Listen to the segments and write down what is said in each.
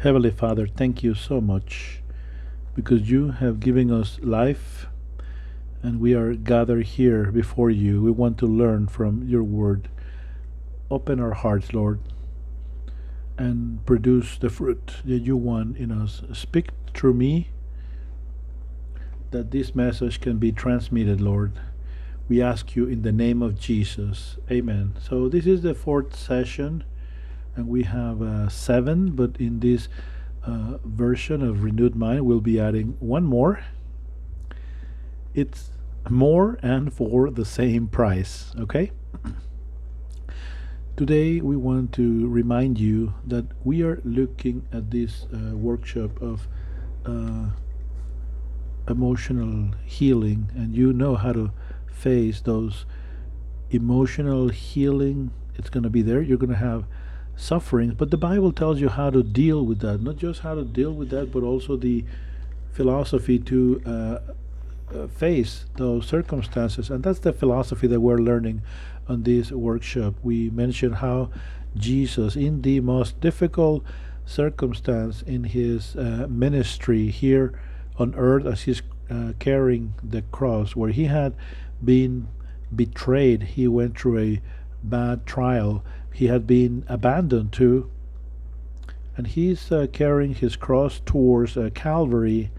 Heavenly Father, thank you so much because you have given us life and we are gathered here before you. We want to learn from your word. Open our hearts, Lord, and produce the fruit that you want in us. Speak through me that this message can be transmitted, Lord. We ask you in the name of Jesus. Amen. So, this is the fourth session, and we have uh, seven, but in this uh, version of Renewed Mind, we'll be adding one more. It's more and for the same price, okay? Today, we want to remind you that we are looking at this uh, workshop of uh, emotional healing, and you know how to face those emotional healing. It's going to be there. You're going to have suffering, but the Bible tells you how to deal with that. Not just how to deal with that, but also the philosophy to uh, uh, face those circumstances. And that's the philosophy that we're learning on this workshop. We mentioned how Jesus, in the most difficult circumstance in his uh, ministry here on earth, as he's uh, carrying the cross, where he had been betrayed, he went through a bad trial, he had been abandoned too, and he's uh, carrying his cross towards uh, Calvary,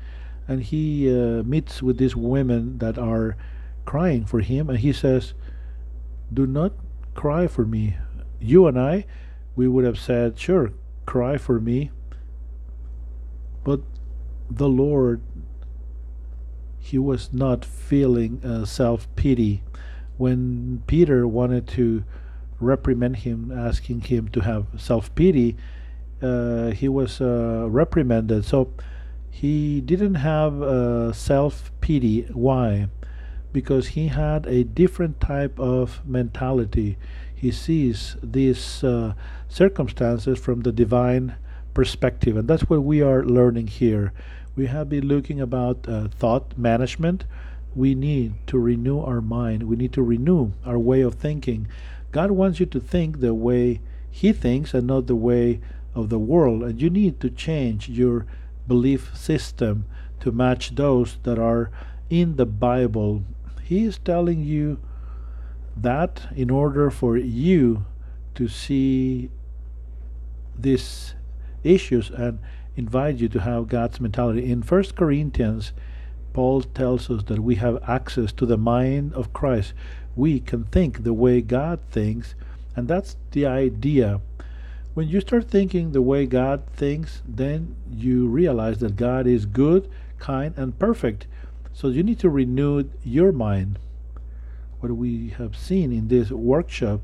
and he uh, meets with these women that are crying for him, and he says, Do not cry for me. You and I, we would have said, Sure, cry for me. But the Lord, he was not feeling uh, self pity. When Peter wanted to reprimand him, asking him to have self pity, uh, he was uh, reprimanded. So he didn't have uh, self pity. Why? Because he had a different type of mentality. He sees these uh, circumstances from the divine perspective, and that's what we are learning here. We have been looking about uh, thought management. We need to renew our mind. We need to renew our way of thinking. God wants you to think the way He thinks and not the way of the world. And you need to change your belief system to match those that are in the Bible. He is telling you that in order for you to see these issues and invite you to have God's mentality. In First Corinthians, Paul tells us that we have access to the mind of Christ. We can think the way God thinks, and that's the idea. When you start thinking the way God thinks, then you realize that God is good, kind, and perfect. So you need to renew your mind. What we have seen in this workshop,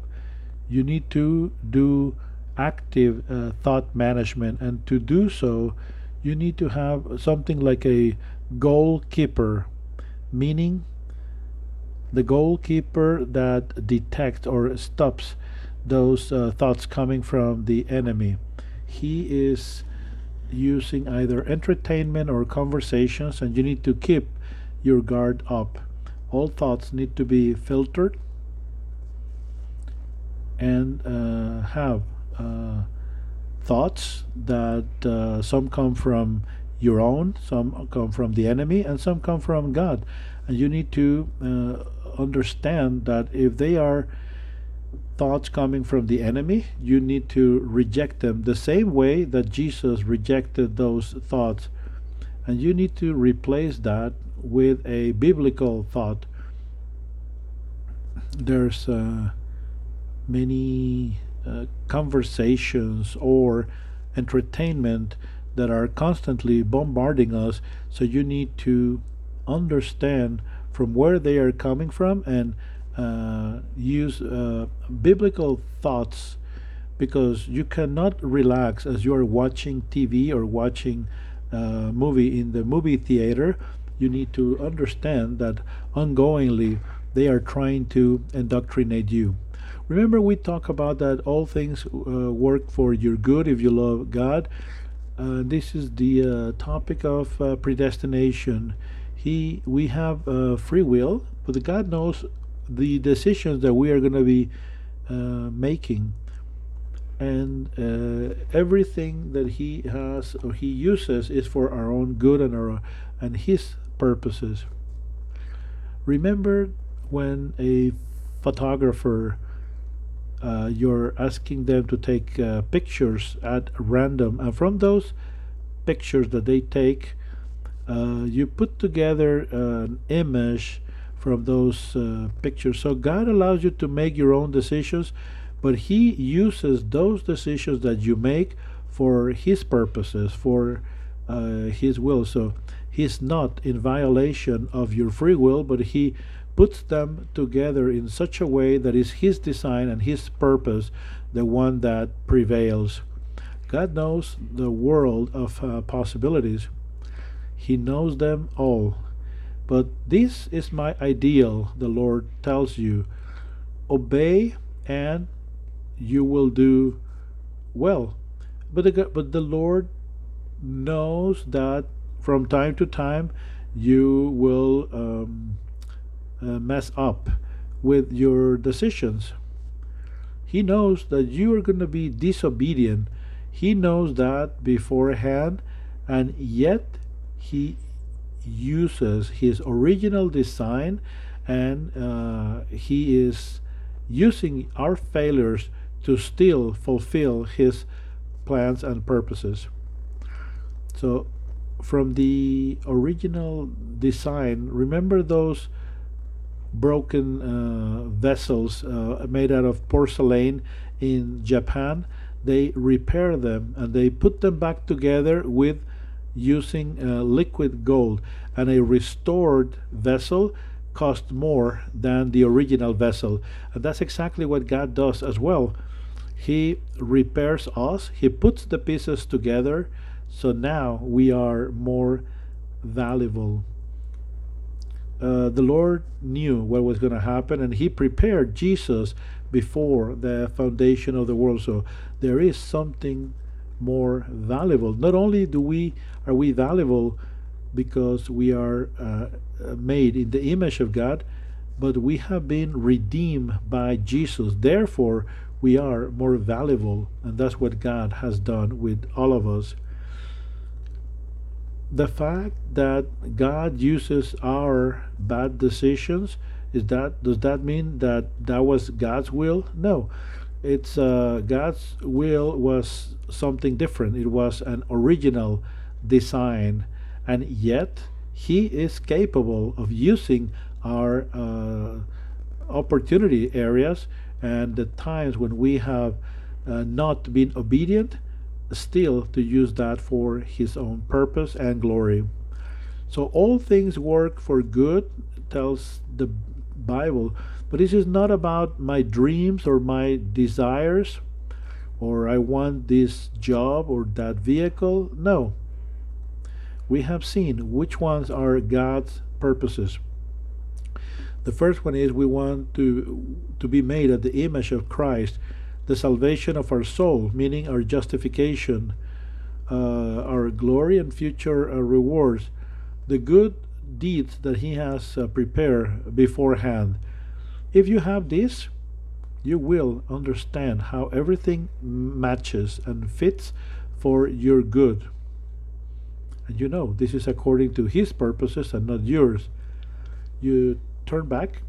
you need to do active uh, thought management, and to do so, you need to have something like a goalkeeper, meaning the goalkeeper that detects or stops those uh, thoughts coming from the enemy. He is using either entertainment or conversations, and you need to keep your guard up. All thoughts need to be filtered and uh, have uh, thoughts that uh, some come from your own, some come from the enemy, and some come from God. And you need to uh, understand that if they are thoughts coming from the enemy, you need to reject them the same way that Jesus rejected those thoughts. And you need to replace that with a biblical thought. There's uh, many uh, conversations or entertainment that are constantly bombarding us. So you need to understand from where they are coming from and uh, use uh, biblical thoughts because you cannot relax as you are watching TV or watching uh, movie in the movie theater. You need to understand that ongoingly they are trying to indoctrinate you. Remember, we talk about that all things uh, work for your good if you love God. Uh, this is the uh, topic of uh, predestination. He, we have uh, free will, but God knows the decisions that we are going to be uh, making. and everything that he has or he uses is for our own good and our and his purposes. Remember when a photographer uh, you're asking them to take uh, pictures at random. And from those pictures that they take uh, you put together an image from those uh, pictures. So god allows you to make your own decisions but he uses those decisions that you make for his purposes for uh, his will. So he's not in violation of your free will but he puts them together in such a way that is his design and his purpose the one that prevails. God knows the world of uh, possibilities. He knows them all. But this is my ideal the lord tells you. Obey and you will do well. But the, but the lord knows that from time to time you will um, mess up with your decisions. He knows that you are going to be disobedient. He knows that beforehand, and yet he uses his original design and uh, he is using our failures to still fulfill his plans and purposes. So, from the original design, remember those broken uh, vessels uh, made out of porcelain in Japan. They repair them and they put them back together with using uh, liquid gold. And a restored vessel costs more than the original vessel. And that's exactly what God does as well. He repairs us, He puts the pieces together, so now we are more valuable uh, the Lord knew what was going to happen, and He prepared Jesus before the foundation of the world. So there is something more valuable. Not only do we are we valuable because we are uh, made in the image of God, but we have been redeemed by Jesus. Therefore, we are more valuable, and that's what God has done with all of us the fact that God uses our bad decisions is that does that mean that that was God's will? No, it's uh, God's will was something different. It was an original design, and yet He is capable of using our uh, opportunity areas and the times when we have uh, not been obedient still to use that for his own purpose and glory. So all things work for good, tells the Bible. But this is not about my dreams or my desires or I want this job or that vehicle. No. We have seen which ones are God's purposes. The first one is we want to to be made at the image of Christ the salvation of our soul, meaning our justification, uh, our glory and future uh, rewards, the good deeds that He has uh, prepared beforehand. If you have this, you will understand how everything matches and fits for your good. And you know, this is according to His purposes and not yours. You turn back,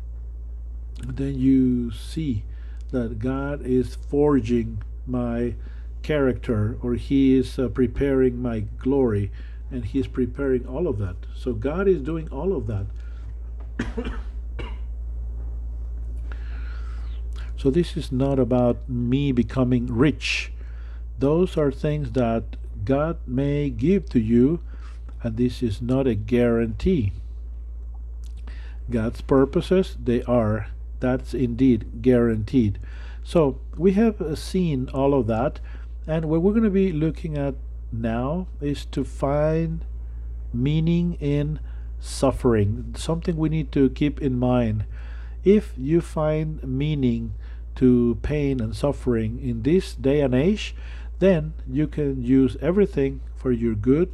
then you see that God is forging my character or He is uh, preparing my glory and He is preparing all of that. So God is doing all of that. so this is not about me becoming rich. Those are things that God may give to you, and this is not a guarantee. God's purposes, they are that's indeed guaranteed. So we have uh, seen all of that, and what we're going to be looking at now is to find meaning in suffering, something we need to keep in mind. If you find meaning to pain and suffering in this day and age, then you can use everything for your good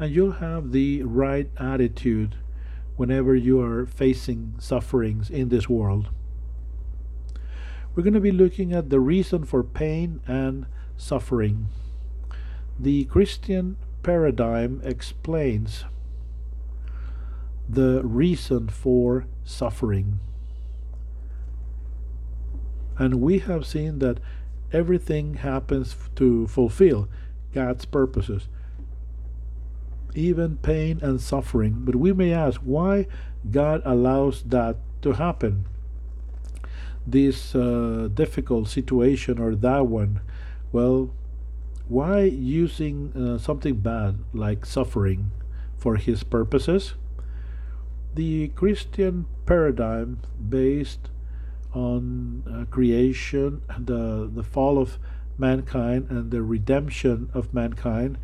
and you'll have the right attitude whenever you are facing sufferings in this world. We're going to be looking at the reason for pain and suffering. The Christian paradigm explains the reason for suffering. And we have seen that everything happens to fulfill God's purposes, even pain and suffering. But we may ask why God allows that to happen. This uh, difficult situation or that one. Well, why using uh, something bad like suffering for His purposes? The Christian paradigm based on uh, creation, the, the fall of mankind, and the redemption of mankind.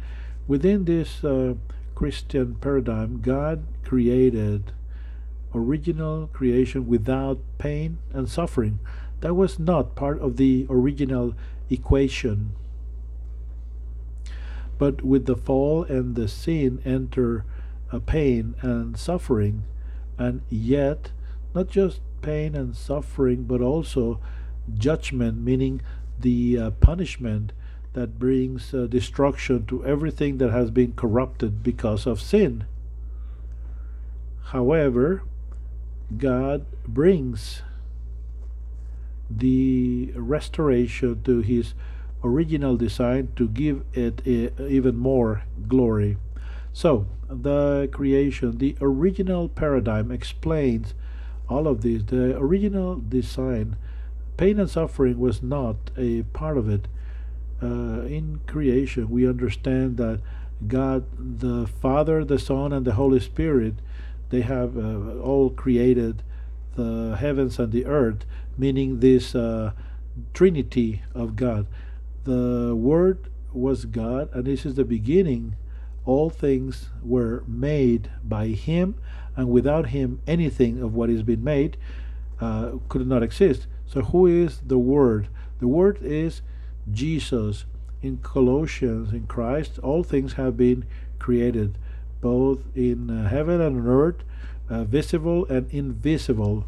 Within this uh, Christian paradigm, God created original creation without pain and suffering. That was not part of the original equation. But with the fall and the sin enter a pain and suffering, and yet not just pain and suffering, but also judgment, meaning the uh, punishment that brings uh, destruction to everything that has been corrupted because of sin. However, God brings the restoration to his original design to give it a, even more glory. So, the creation, the original paradigm explains all of this. The original design, pain and suffering was not a part of it. Uh, in creation, we understand that God, the Father, the Son, and the Holy Spirit, they have uh, all created the heavens and the earth, meaning this uh, Trinity of God. The Word was God, and this is the beginning. All things were made by Him, and without him anything of what has been made uh, could not exist. So who is the Word? The Word is Jesus. In Colossians, in Christ, all things have been created, both in uh, heaven and on earth, uh, visible and invisible.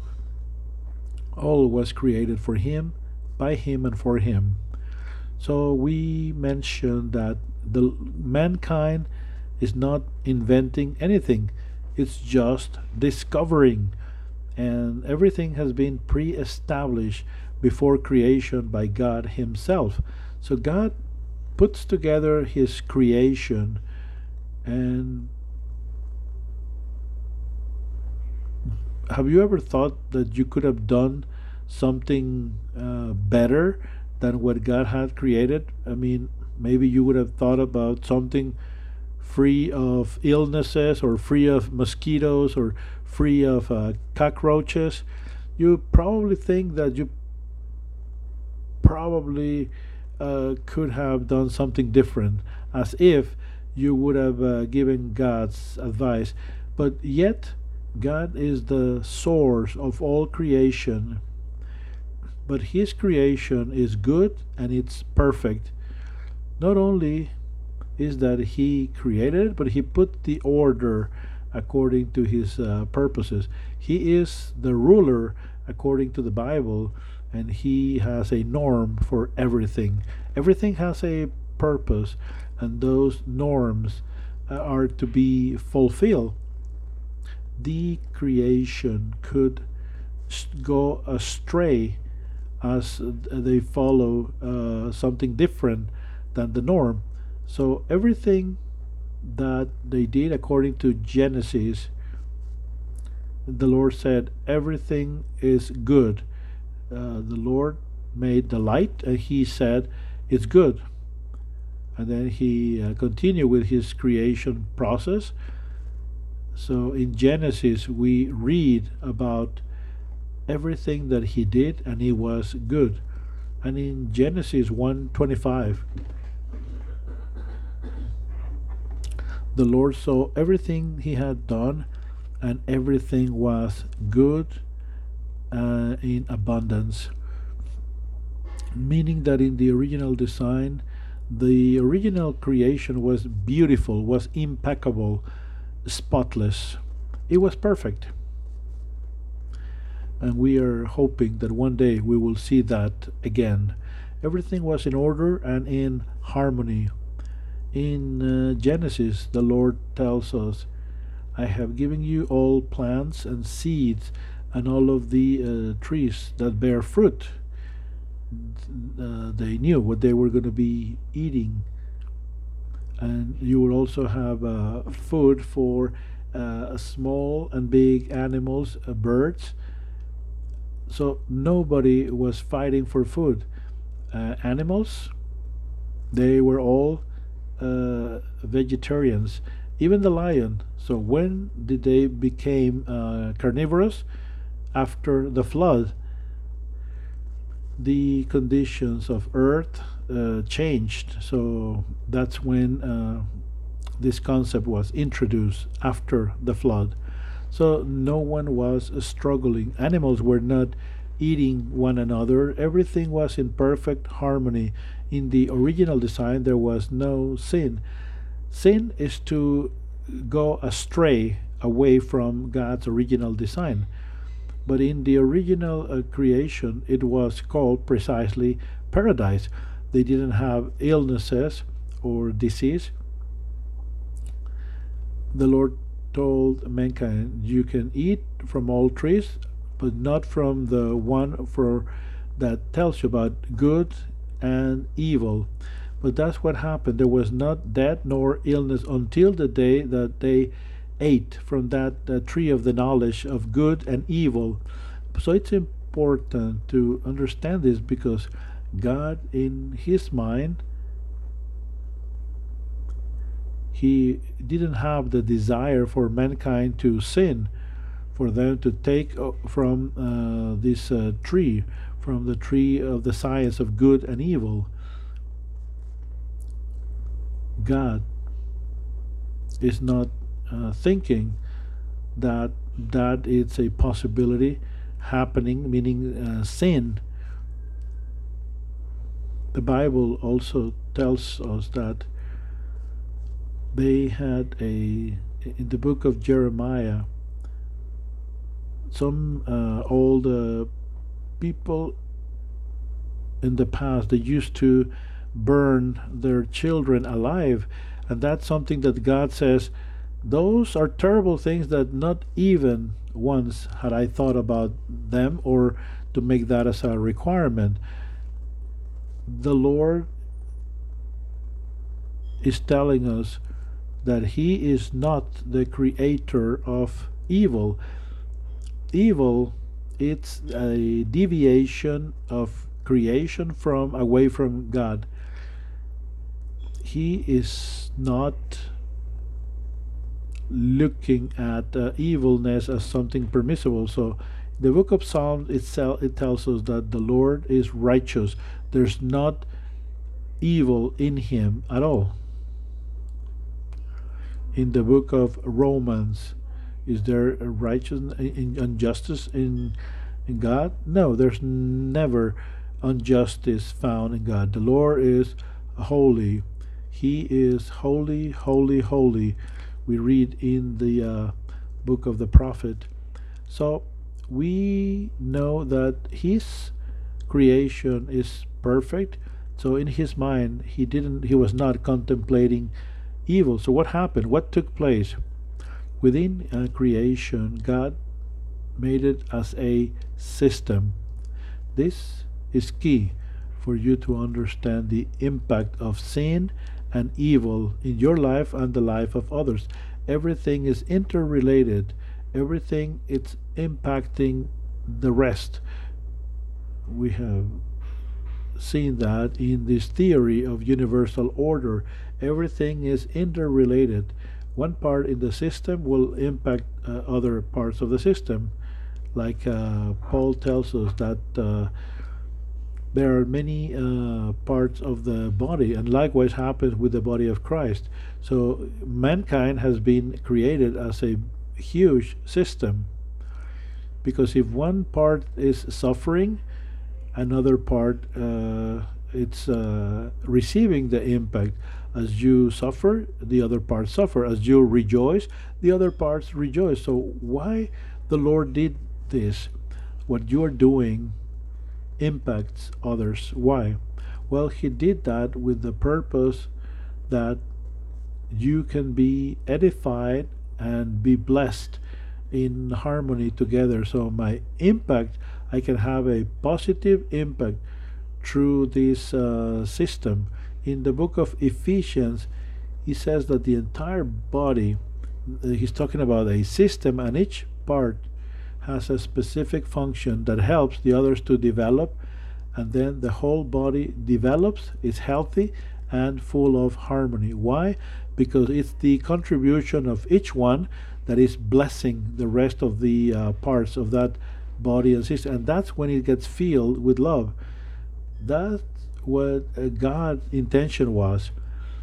All was created for Him, by Him, and for Him. So we mentioned that the mankind is not inventing anything it's just discovering. And everything has been pre established before creation by God Himself. So God puts together His creation and have you ever thought that you could have done something uh, better than what God had created? I mean, maybe you would have thought about something free of illnesses or free of mosquitoes or free of uh, cockroaches, you probably think that you probably uh, could have done something different, as if you would have uh, given God's advice. But yet, God is the source of all creation. But His creation is good and it's perfect. Not only is that he created it, but he put the order according to his uh, purposes. He is the ruler according to the Bible, and he has a norm for everything. Everything has a purpose, and those norms uh, are to be fulfilled. The creation could go astray as they follow uh, something different than the norm so everything that they did according to Genesis, the Lord said, everything is good. Uh, the Lord made the light, and He said, it's good. And then He uh, continued with His creation process. So in Genesis, we read about everything that He did, and He was good. And in Genesis 125, the Lord saw everything he had done, and everything was good uh, in abundance. Meaning that in the original design, the original creation was beautiful, was impeccable, spotless. It was perfect. And we are hoping that one day we will see that again. Everything was in order and in harmony. In uh, Genesis, the Lord tells us, I have given you all plants and seeds and all of the uh, trees that bear fruit. Uh, they knew what they were going to be eating. And you will also have uh, food for uh, small and big animals, uh, birds. So nobody was fighting for food. Uh, animals, they were all vegetarians even the lion. So when did they became carnivorous? After the flood, the conditions of earth uh, changed. So that's when uh, this concept was introduced after the flood. So no one was struggling. Animals were not eating one another. Everything was in perfect harmony. In the original design, there was no sin. Sin is to go astray away from God's original design. But in the original uh, creation, it was called precisely paradise. They didn't have illnesses or disease. The Lord told mankind, You can eat from all trees, but not from the one for that tells you about good and evil. But that's what happened. There was not death nor illness until the day that they ate from that uh, tree of the knowledge of good and evil. So it's important to understand this because God, in His mind, He didn't have the desire for mankind to sin, for them to take uh, from uh, this uh, tree, from the tree of the science of good and evil. God is not uh, thinking that that it's a possibility happening, meaning uh, sin. The Bible also tells us that they had a in the book of Jeremiah some uh, old uh, people in the past they used to burn their children alive. And that's something that God says, those are terrible things that not even once had I thought about them or to make that as a requirement. The Lord is telling us that He is not the creator of evil. Evil, it's a deviation of creation from away from God he is not looking at uh, evilness as something permissible. So the book of Psalms itself it tells us that the Lord is righteous. There's not evil in him at all. In the book of Romans, is there a righteous injustice in in God? No, there's never injustice found in God. The Lord is holy he is holy, holy, holy. We read in the uh, book of the prophet. So we know that his creation is perfect. So in his mind, he didn't. He was not contemplating evil. So what happened? What took place within uh, creation? God made it as a system. This is key for you to understand the impact of sin and evil in your life and the life of others. Everything is interrelated. Everything it's impacting the rest. We have seen that in this theory of universal order. Everything is interrelated. One part in the system will impact uh, other parts of the system. Like uh, Paul tells us that uh, there are many uh, parts of the body, and likewise happens with the body of Christ. So mankind has been created as a huge system. Because if one part is suffering, another part uh, it's uh, receiving the impact. As you suffer, the other parts suffer. As you rejoice, the other parts rejoice. So why the Lord did this? what you're doing impacts others. Why? Well, he did that with the purpose that you can be edified and be blessed in harmony together. So, my impact, I can have a positive impact through this uh, system. In the book of Ephesians, he says that the entire body, uh, he's talking about a system, and each part has a specific function that helps the others to develop, and then the whole body develops, is healthy, and full of harmony. Why? Because it's the contribution of each one that is blessing the rest of the uh, parts of that body and system, and that's when it gets filled with love. That's what uh, God's intention was.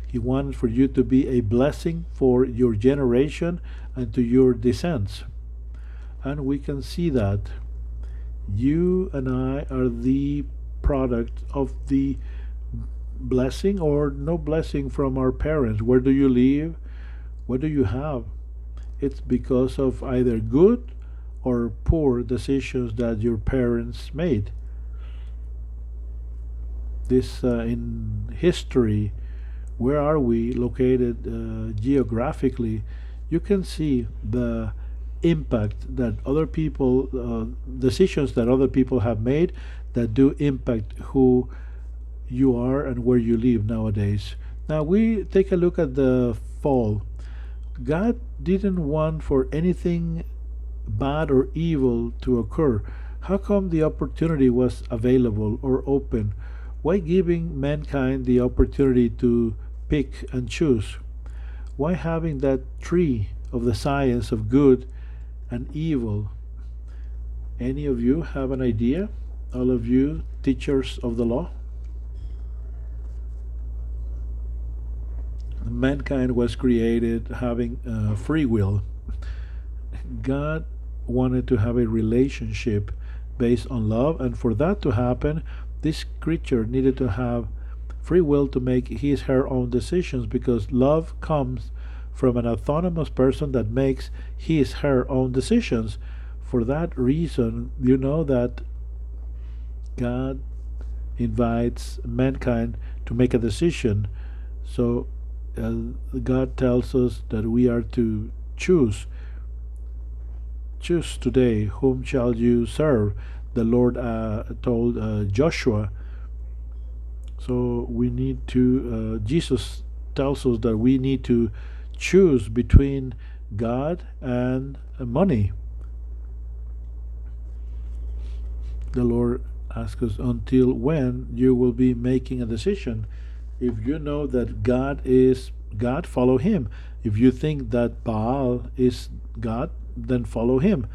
He wanted for you to be a blessing for your generation and to your descendants. And we can see that you and I are the product of the blessing or no blessing from our parents. Where do you live? What do you have? It's because of either good or poor decisions that your parents made. This uh, in history, where are we located uh, geographically? You can see the impact that other people, uh, decisions that other people have made that do impact who you are and where you live nowadays. Now we take a look at the fall. God didn't want for anything bad or evil to occur. How come the opportunity was available or open? Why giving mankind the opportunity to pick and choose? Why having that tree of the science of good and evil? Any of you have an idea? All of you teachers of the law? mankind was created having uh, free will. God wanted to have a relationship based on love, and for that to happen, this creature needed to have free will to make his her own decisions because love comes from an autonomous person that makes his her own decisions. For that reason, you know that God invites mankind to make a decision. So uh, God tells us that we are to choose. Choose today whom shall you serve. The Lord uh, told uh, Joshua. So we need to. Uh, Jesus tells us that we need to choose between God and money. The Lord asks us until when you will be making a decision if you know that God is God, follow him. If you think that Baal is God, then follow him.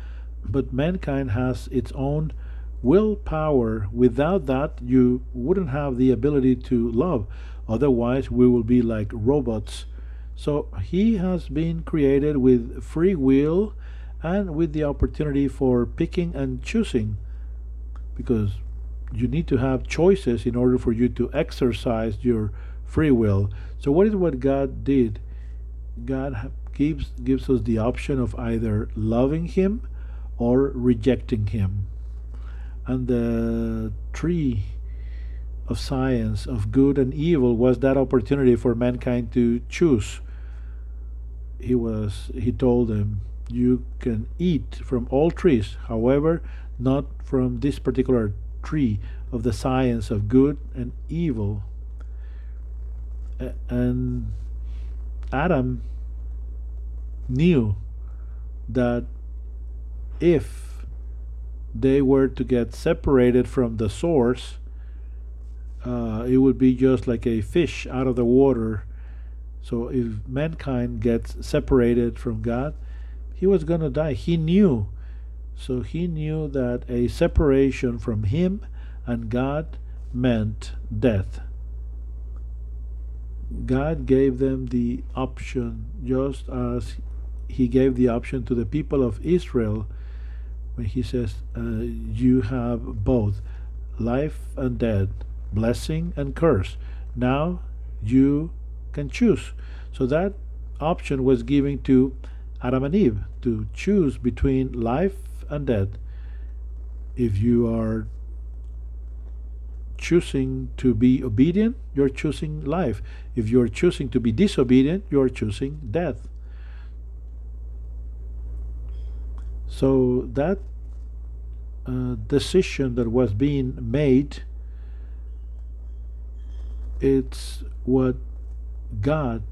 But mankind has its own willpower. Without that, you wouldn't have the ability to love. Otherwise, we will be like robots. So he has been created with free will and with the opportunity for picking and choosing. Because you need to have choices in order for you to exercise your free will. So what is what God did? God gives gives us the option of either loving him or rejecting him. And the tree of science of good and evil was that opportunity for mankind to choose. He was he told them you can eat from all trees, however, not from this particular tree of the science of good and evil. And Adam knew that if they were to get separated from the source, uh, it would be just like a fish out of the water. So if mankind gets separated from God, he was going to die. He knew so he knew that a separation from him and God meant death. God gave them the option just as he gave the option to the people of Israel when he says, uh, You have both life and death, blessing and curse. Now you can choose. So that option was given to Adam and Eve to choose between life and death. if you are choosing to be obedient, you're choosing life. If you're choosing to be disobedient, you're choosing death. So that uh, decision that was being made, it's what God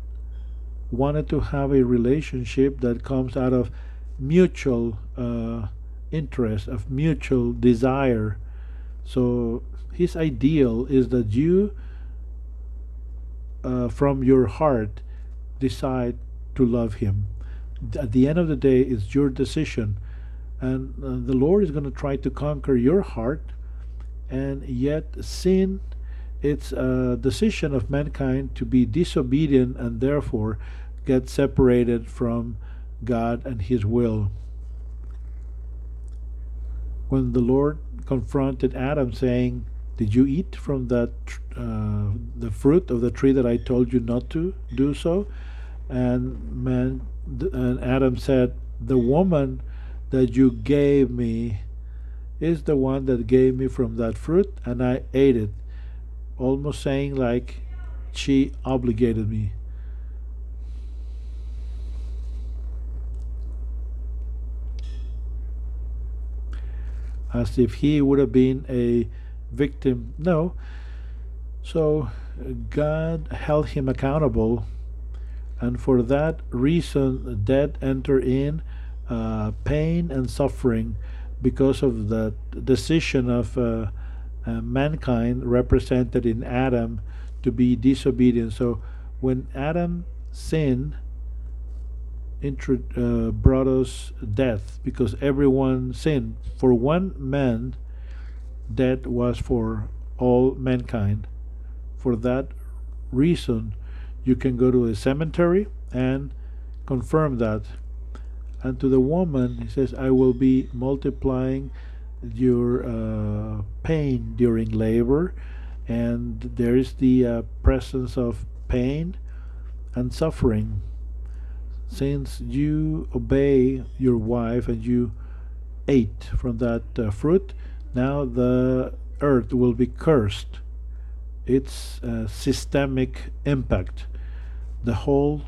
wanted to have a relationship that comes out of mutual uh, interest, of mutual desire. So his ideal is that you, uh, from your heart, decide to love him. At the end of the day, it's your decision. And uh, the Lord is going to try to conquer your heart. And yet, sin, it's a decision of mankind to be disobedient and therefore get separated from God and His will. When the Lord confronted Adam, saying, did you eat from that uh, the fruit of the tree that I told you not to do so? And man, and Adam said, the woman that you gave me is the one that gave me from that fruit, and I ate it. Almost saying like she obligated me. As if he would have been a victim. No. So God held him accountable, and for that reason, death entered in uh, pain and suffering because of that decision of uh, uh, mankind represented in Adam to be disobedient. So when Adam sinned, intro- uh, brought us death because everyone sinned. For one man, death was for all mankind. For that reason, you can go to a cemetery and confirm that. And to the woman, he says, I will be multiplying your uh, pain during labor. And there is the uh, presence of pain and suffering. Since you obey your wife and you ate from that uh, fruit, now the earth will be cursed. It's a systemic impact. The whole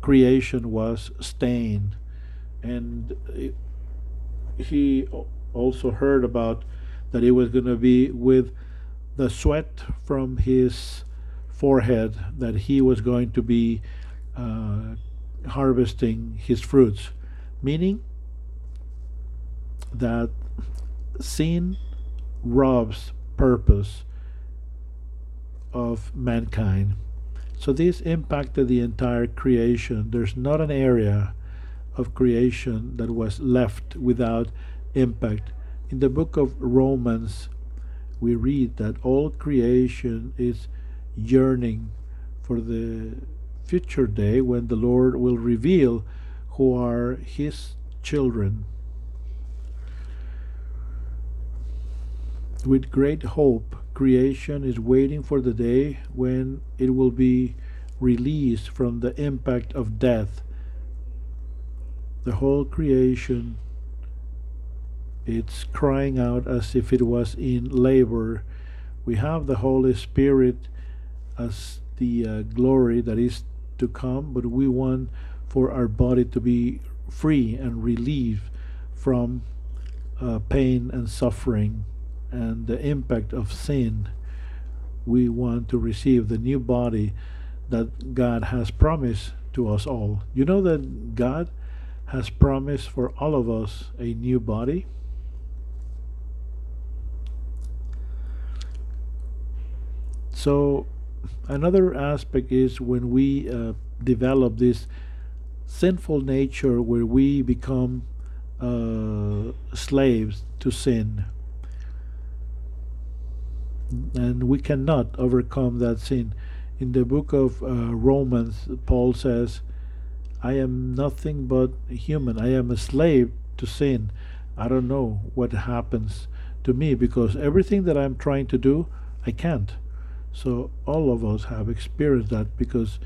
creation was stained. And it, he also heard about that it was going to be with the sweat from his forehead that he was going to be uh, harvesting his fruits, meaning that sin robs purpose of mankind. So this impacted the entire creation. There's not an area of creation that was left without impact. In the book of Romans, we read that all creation is yearning for the future day when the Lord will reveal who are his children. With great hope, creation is waiting for the day when it will be released from the impact of death. The whole creation it's crying out as if it was in labor. We have the Holy Spirit as the uh, glory that is to come, but we want for our body to be free and relieved from uh, pain and suffering and the impact of sin, we want to receive the new body that God has promised to us all. You know that God has promised for all of us a new body? So, another aspect is when we uh, develop this sinful nature where we become uh, slaves to sin and we cannot overcome that sin. In the book of uh, Romans, Paul says, I am nothing but human. I am a slave to sin. I don't know what happens to me because everything that I'm trying to do, I can't. So all of us have experienced that because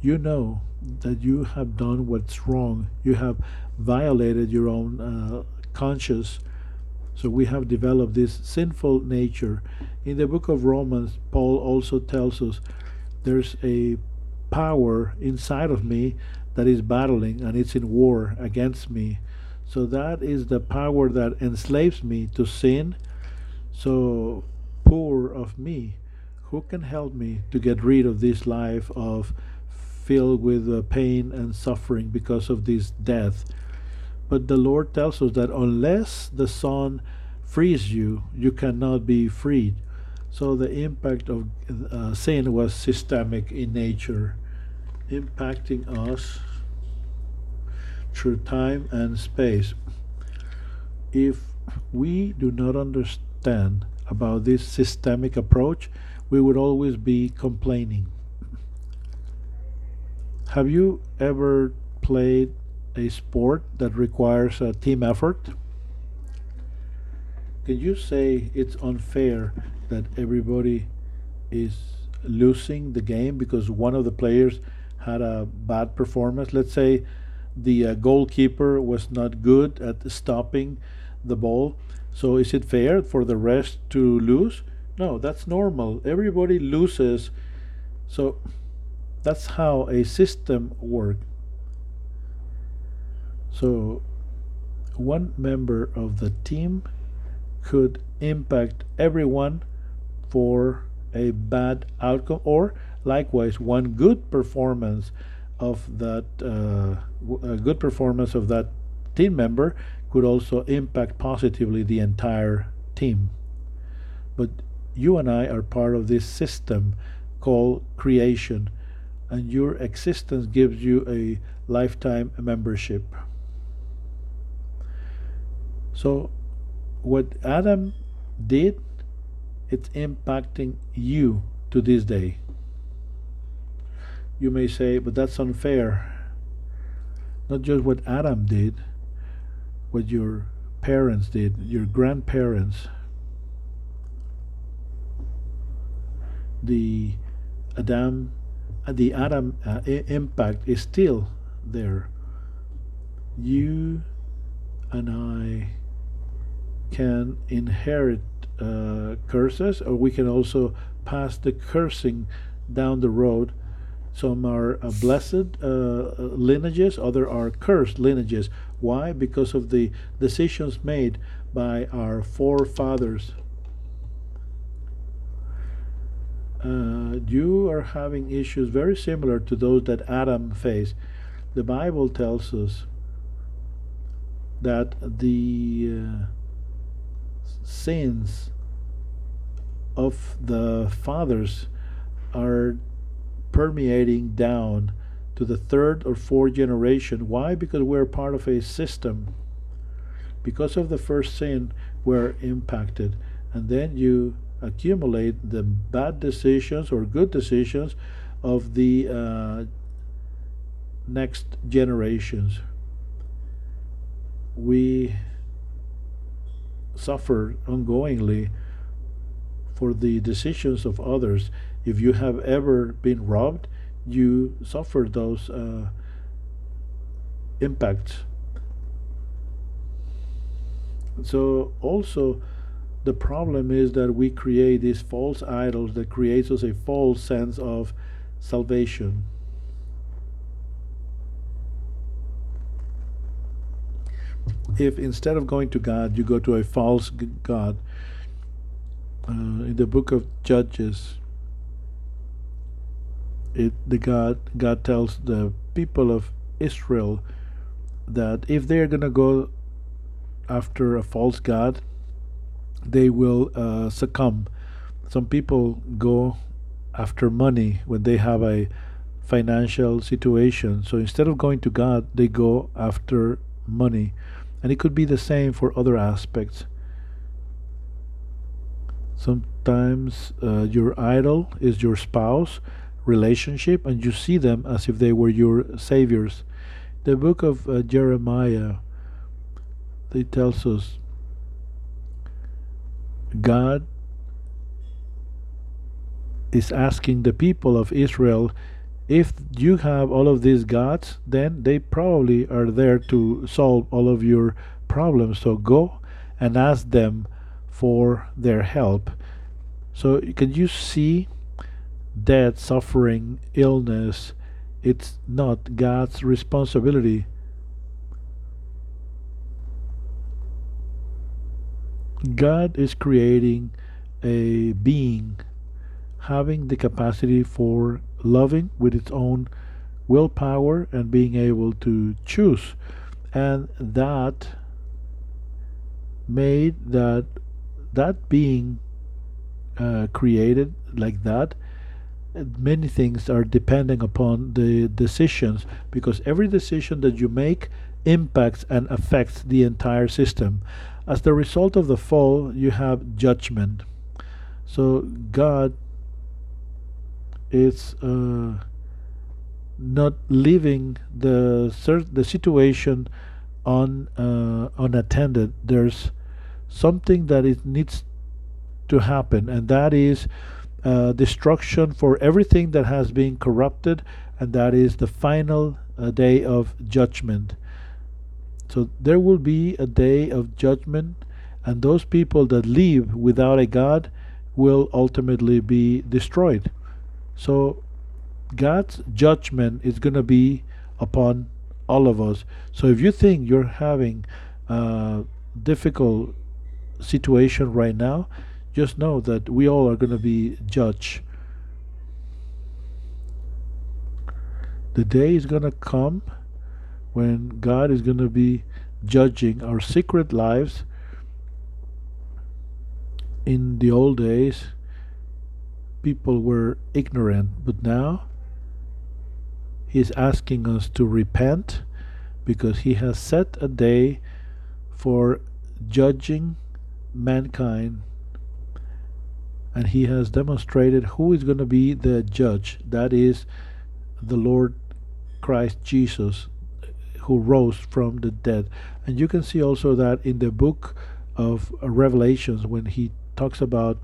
you know that you have done what's wrong. You have violated your own uh, conscience So we have developed this sinful nature. In the book of Romans, Paul also tells us there's a power inside of me that is battling and it's in war against me. So that is the power that enslaves me to sin. So poor of me, who can help me to get rid of this life of filled with uh, pain and suffering because of this death? But the Lord tells us that unless the Son frees you, you cannot be freed. So the impact of uh, sin was systemic in nature, impacting us through time and space. If we do not understand about this systemic approach, we would always be complaining. Have you ever played a sport that requires a team effort? Can you say it's unfair that everybody is losing the game because one of the players had a bad performance? Let's say the uh, goalkeeper was not good at stopping the ball. So is it fair for the rest to lose? No, that's normal. Everybody loses. So that's how a system works. So, one member of the team could impact everyone for a bad outcome, or likewise, one good performance of that uh, a good performance of that team member could also impact positively the entire team. But you and I are part of this system called creation, and your existence gives you a lifetime membership. So, what Adam did, it's impacting you to this day. You may say, but that's unfair. Not just what Adam did, what your parents did, your grandparents, the Adam, uh, the Adam uh, impact is still there. You and I can inherit uh, curses, or we can also pass the cursing down the road. Some are uh, blessed uh, uh, lineages, other are cursed lineages. Why? Because of the decisions made by our forefathers. Uh, you are having issues very similar to those that Adam faced. The Bible tells us that the uh, sins of the fathers are permeating down to the third or fourth generation. Why? Because we're part of a system. Because of the first sin, we're impacted. And then you accumulate the bad decisions or good decisions of the uh, next generations. We suffer ongoingly for the decisions of others. If you have ever been robbed, you suffer those uh, impacts. So also the problem is that we create these false idols that creates us a false sense of salvation. if instead of going to God, you go to a false God, uh, in the book of Judges, it the God God tells the people of Israel that if they're gonna go after a false God, they will uh, succumb. Some people go after money when they have a financial situation. So instead of going to God, they go after money. And it could be the same for other aspects. Sometimes uh, your idol is your spouse, relationship, and you see them as if they were your saviors. The book of uh, Jeremiah, it tells us God is asking the people of Israel if you have all of these gods, then they probably are there to solve all of your problems. So go and ask them for their help. So, can you see death, suffering, illness? It's not God's responsibility. God is creating a being having the capacity for loving with its own willpower and being able to choose. And that made that that being uh, created like that many things are depending upon the decisions because every decision that you make impacts and affects the entire system as the result of the fall you have judgment so god is uh, not leaving the the situation un, uh, unattended. There's something that it needs to happen, and that is uh, destruction for everything that has been corrupted, and that is the final uh, day of judgment. So there will be a day of judgment, and those people that live without a God will ultimately be destroyed. So God's judgment is going to be upon all of us. So if you think you're having a difficult situation right now, just know that we all are going to be judged. The day is going to come when God is going to be judging our secret lives. In the old days, people were ignorant, but now He's asking us to repent because He has set a day for judging mankind and He has demonstrated who is going to be the judge. That is the Lord Christ Jesus who rose from the dead. And you can see also that in the book of Revelations when He talks about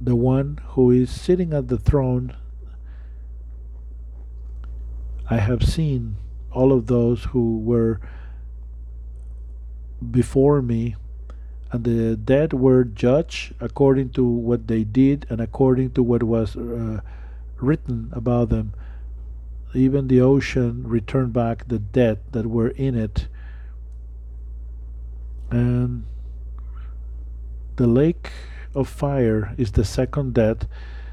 the one who is sitting at the throne. I have seen all of those who were before me, and the dead were judged according to what they did and according to what was uh, written about them. Even the ocean returned back the dead that were in it. And the lake of fire is the second death.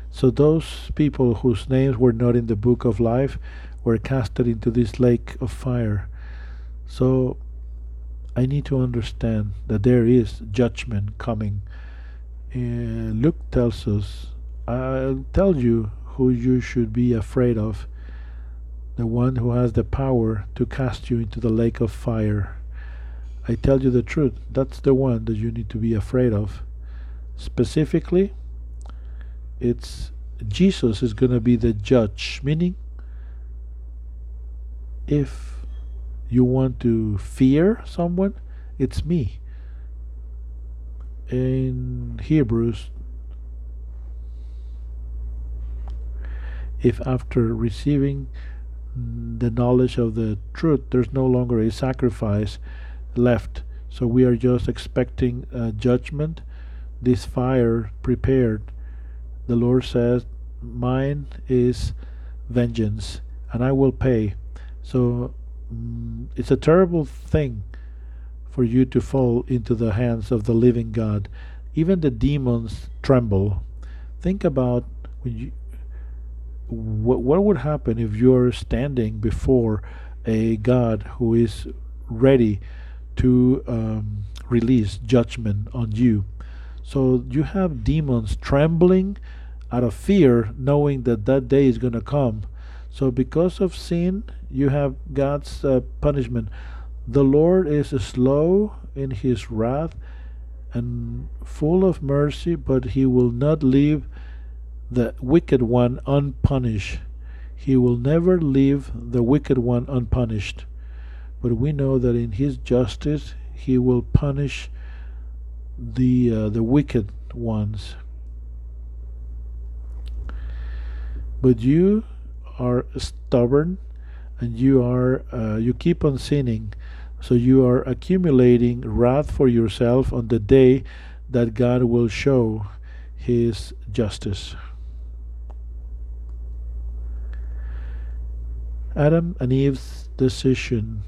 So those people whose names were not in the book of life were casted into this lake of fire. So I need to understand that there is judgment coming. Uh, Luke tells us, I'll tell you who you should be afraid of the one who has the power to cast you into the lake of fire. I tell you the truth, that's the one that you need to be afraid of. Specifically, it's Jesus is going to be the judge, meaning if you want to fear someone, it's me. In Hebrews, if after receiving the knowledge of the truth, there's no longer a sacrifice left. So we are just expecting a judgment this fire prepared. The Lord says, Mine is vengeance, and I will pay. So mm, it's a terrible thing for you to fall into the hands of the living God. Even the demons tremble. Think about when you, what, what would happen if you're standing before a God who is ready to um, release judgment on you so you have demons trembling out of fear, knowing that that day is going to come. So because of sin, you have God's uh, punishment. The Lord is slow in his wrath and full of mercy, but he will not leave the wicked one unpunished. He will never leave the wicked one unpunished. But we know that in his justice, he will punish the uh, the wicked ones. But you are stubborn, and you are uh, you keep on sinning. So you are accumulating wrath for yourself on the day that God will show his justice. Adam and Eve's decision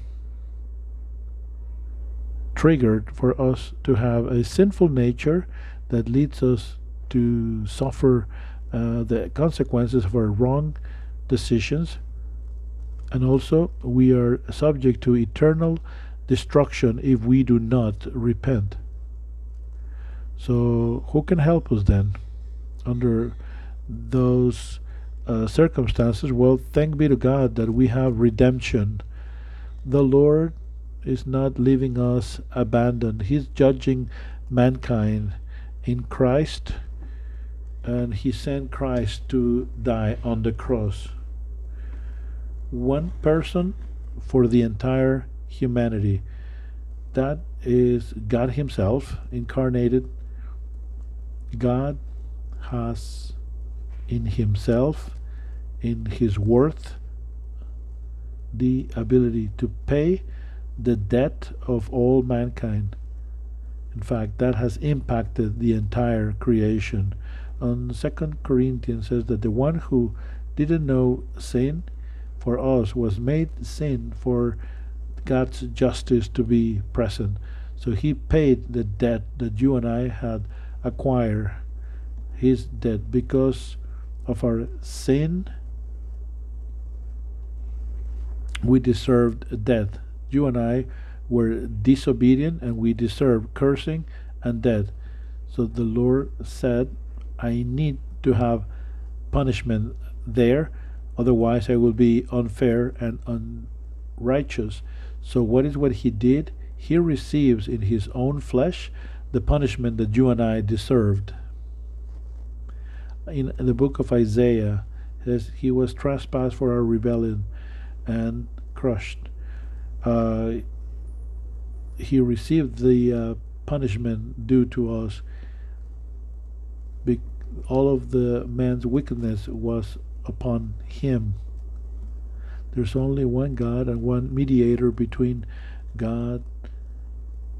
triggered for us to have a sinful nature that leads us to suffer uh, the consequences of our wrong decisions. And also, we are subject to eternal destruction if we do not repent. So, who can help us then under those uh, circumstances? Well, thank be to God that we have redemption. The Lord is not leaving us abandoned, He's judging mankind in Christ, and He sent Christ to die on the cross. One person for the entire humanity. That is God Himself incarnated. God has in Himself, in His worth, the ability to pay the debt of all mankind. In fact, that has impacted the entire creation. On Second Corinthians says that the one who didn't know sin for us was made sin for God's justice to be present. So he paid the debt that you and I had acquired, his debt, because of our sin. We deserved death you and I were disobedient and we deserve cursing and death. So the Lord said, I need to have punishment there, otherwise I will be unfair and unrighteous. So what is what he did? He receives in his own flesh the punishment that you and I deserved. In, in the book of Isaiah, says he was trespassed for our rebellion and crushed uh, he received the uh, punishment due to us. Be- all of the man's wickedness was upon him. There's only one God and one mediator between God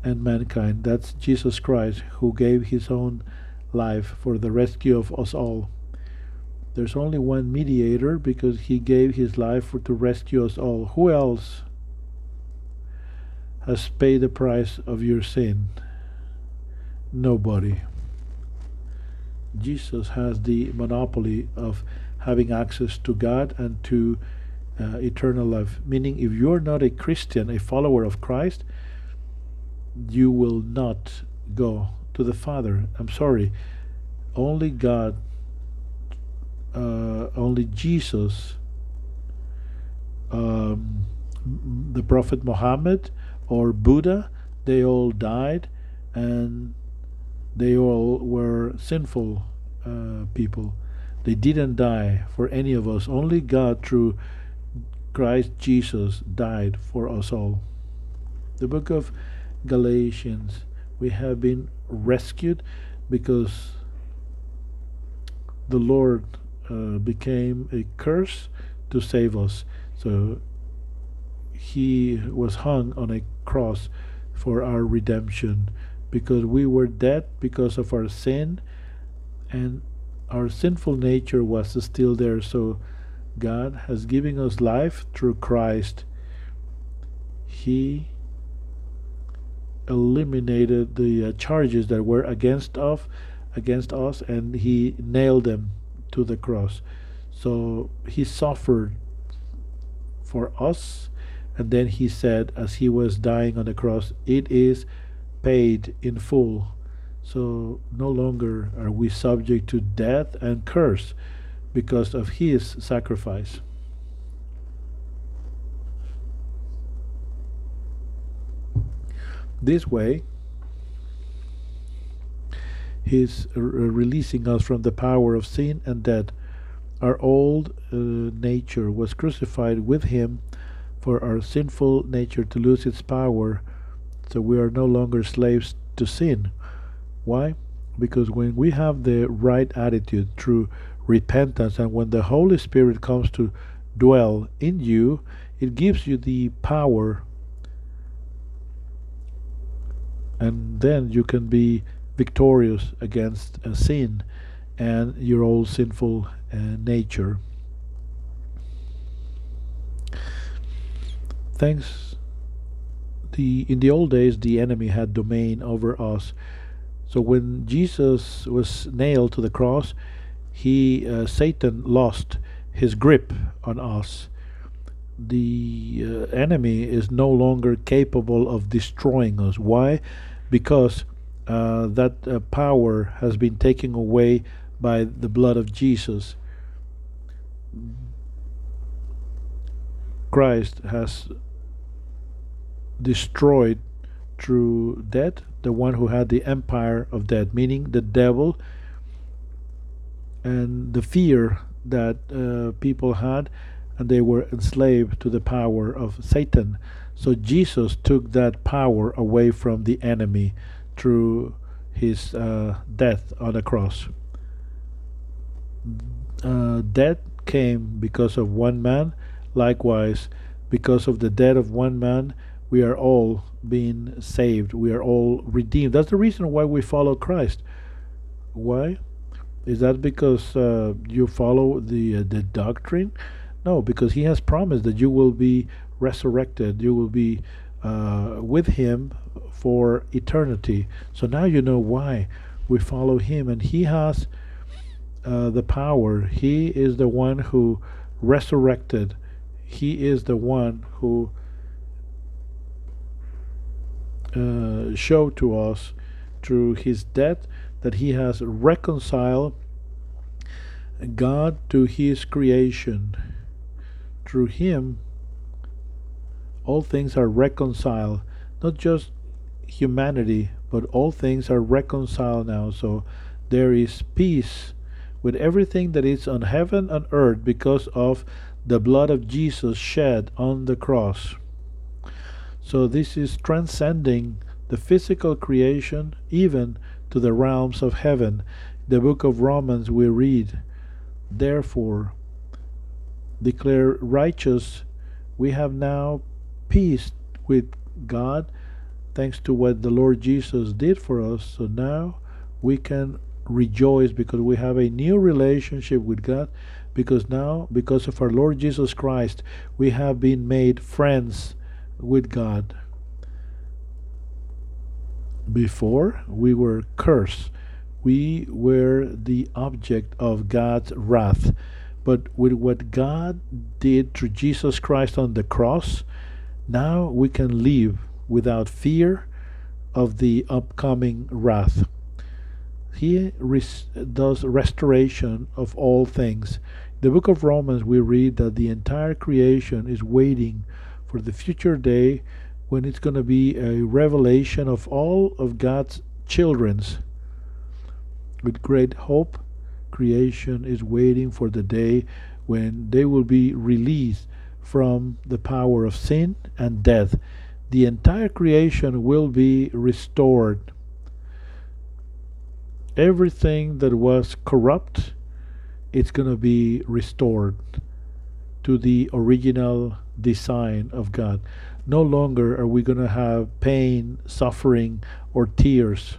and mankind. That's Jesus Christ, who gave his own life for the rescue of us all. There's only one mediator because he gave his life for, to rescue us all. Who else has paid the price of your sin? Nobody. Jesus has the monopoly of having access to God and to uh, eternal life. Meaning, if you're not a Christian, a follower of Christ, you will not go to the Father. I'm sorry. Only God, uh, only Jesus, um, the Prophet Muhammad, or Buddha, they all died and they all were sinful uh, people. They didn't die for any of us. Only God, through Christ Jesus, died for us all. The book of Galatians, we have been rescued because the Lord uh, became a curse to save us. So he was hung on a cross for our redemption because we were dead because of our sin and our sinful nature was still there. So God has given us life through Christ. He eliminated the uh, charges that were against of against us and he nailed them to the cross so he suffered for us and then he said, as he was dying on the cross, It is paid in full. So no longer are we subject to death and curse because of his sacrifice. This way, he's releasing us from the power of sin and death. Our old uh, nature was crucified with him for our sinful nature to lose its power so we are no longer slaves to sin. Why? Because when we have the right attitude through repentance and when the Holy Spirit comes to dwell in you, it gives you the power and then you can be victorious against sin and your old sinful uh, nature. Thanks. The in the old days, the enemy had domain over us. So when Jesus was nailed to the cross, he uh, Satan lost his grip on us. The uh, enemy is no longer capable of destroying us. Why? Because uh, that uh, power has been taken away by the blood of Jesus. Christ has destroyed through death the one who had the empire of death, meaning the devil and the fear that uh, people had, and they were enslaved to the power of Satan. So Jesus took that power away from the enemy through his uh, death on the cross. Uh, death came because of one man. Likewise, because of the death of one man, we are all being saved. We are all redeemed. That's the reason why we follow Christ. Why? Is that because uh, you follow the uh, the doctrine? No, because He has promised that you will be resurrected. You will be uh, with Him for eternity. So now you know why we follow Him, and He has uh, the power. He is the one who resurrected. He is the one who uh, showed to us through his death that he has reconciled God to his creation. Through him, all things are reconciled, not just humanity, but all things are reconciled now. So there is peace with everything that is on heaven and earth because of the blood of Jesus shed on the cross. So this is transcending the physical creation even to the realms of heaven. The book of Romans we read, Therefore, declare righteous, we have now peace with God thanks to what the Lord Jesus did for us. So now we can rejoice because we have a new relationship with God. Because now, because of our Lord Jesus Christ, we have been made friends with God. Before we were cursed, we were the object of God's wrath. But with what God did through Jesus Christ on the cross, now we can live without fear of the upcoming wrath. He res- does restoration of all things. In the book of Romans, we read that the entire creation is waiting for the future day when it's going to be a revelation of all of God's children's. With great hope, creation is waiting for the day when they will be released from the power of sin and death. The entire creation will be restored. Everything that was corrupt, it's going to be restored to the original design of God. No longer are we going to have pain, suffering, or tears.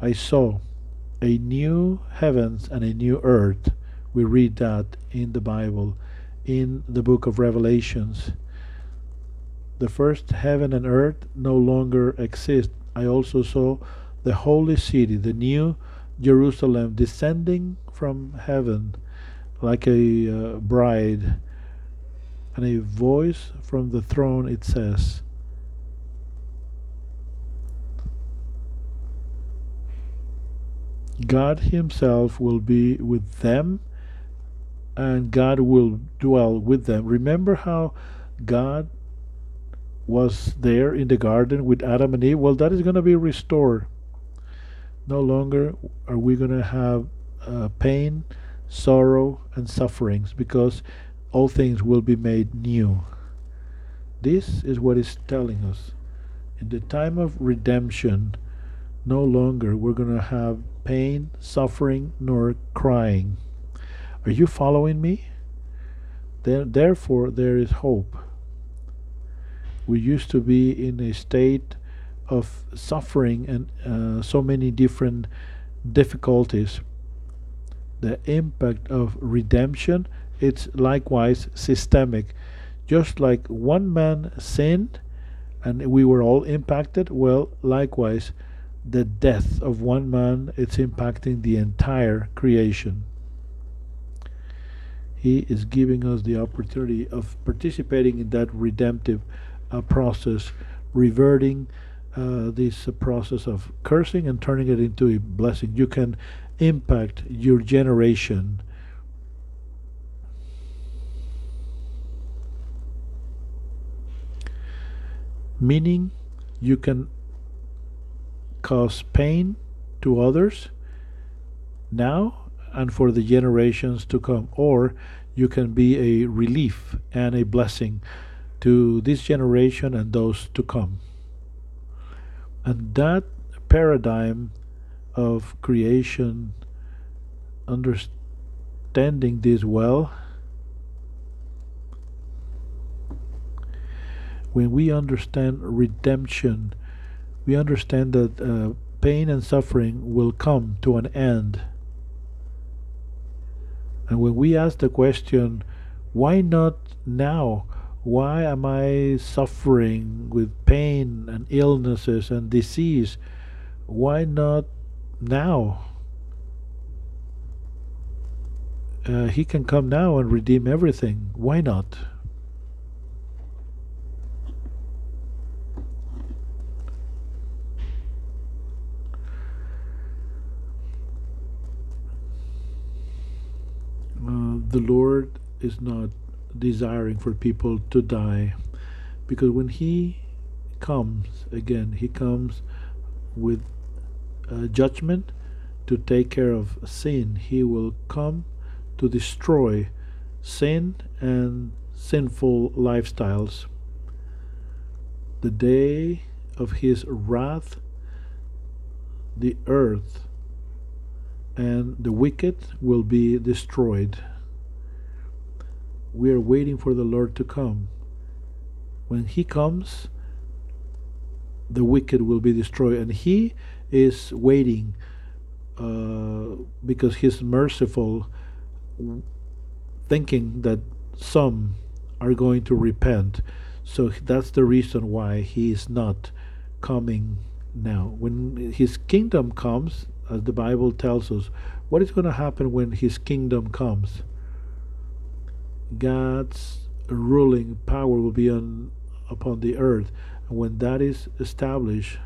I saw a new heavens and a new earth. We read that in the Bible, in the book of Revelations. The first heaven and earth no longer exist. I also saw the holy city, the new Jerusalem, descending from heaven like a uh, bride and a voice from the throne it says God himself will be with them and God will dwell with them remember how God was there in the garden with Adam and Eve well that is going to be restored no longer are we going to have uh, pain sorrow and sufferings because all things will be made new. This is what is telling us. In the time of redemption, no longer we're going to have pain, suffering, nor crying. Are you following me? There, therefore, there is hope. We used to be in a state of suffering and uh, so many different difficulties. The impact of redemption it's likewise systemic. Just like one man sinned and we were all impacted, well, likewise, the death of one man it's impacting the entire creation. He is giving us the opportunity of participating in that redemptive uh, process, reverting uh, this uh, process of cursing and turning it into a blessing. You can impact your generation. Meaning, you can cause pain to others now and for the generations to come, or you can be a relief and a blessing to this generation and those to come. And that paradigm of creation, understanding this well, when we understand redemption, we understand that uh, pain and suffering will come to an end. And when we ask the question, why not now? Why am I suffering with pain and illnesses and disease? Why not now? Uh, he can come now and redeem everything. Why not? Uh, the Lord is not desiring for people to die because when he comes again he comes with uh, judgment to take care of sin. He will come to destroy sin and sinful lifestyles. The day of his wrath the earth and the wicked will be destroyed we are waiting for the Lord to come. When He comes, the wicked will be destroyed, and He is waiting uh, because He's merciful, thinking that some are going to repent. So that's the reason why He is not coming now. When His kingdom comes, as the Bible tells us, what is going to happen when His kingdom comes? God's ruling power will be on upon the earth. And when that is established,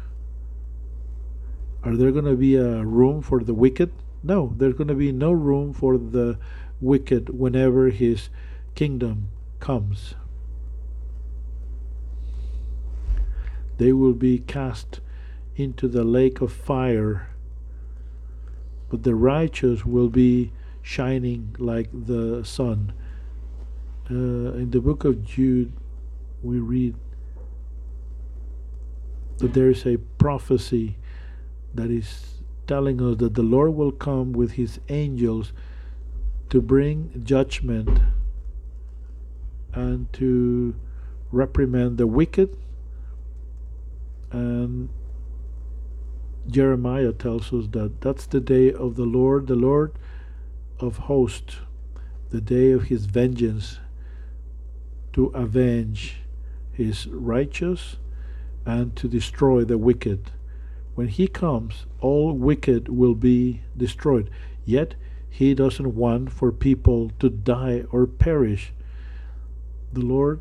are there going to be a room for the wicked? No, there's going to be no room for the wicked whenever his kingdom comes. They will be cast into the lake of fire, but the righteous will be shining like the sun uh, in the book of Jude, we read that there is a prophecy that is telling us that the Lord will come with his angels to bring judgment and to reprimand the wicked. And Jeremiah tells us that that's the day of the Lord, the Lord of hosts, the day of his vengeance to avenge his righteous and to destroy the wicked. When he comes, all wicked will be destroyed. Yet he doesn't want for people to die or perish. The Lord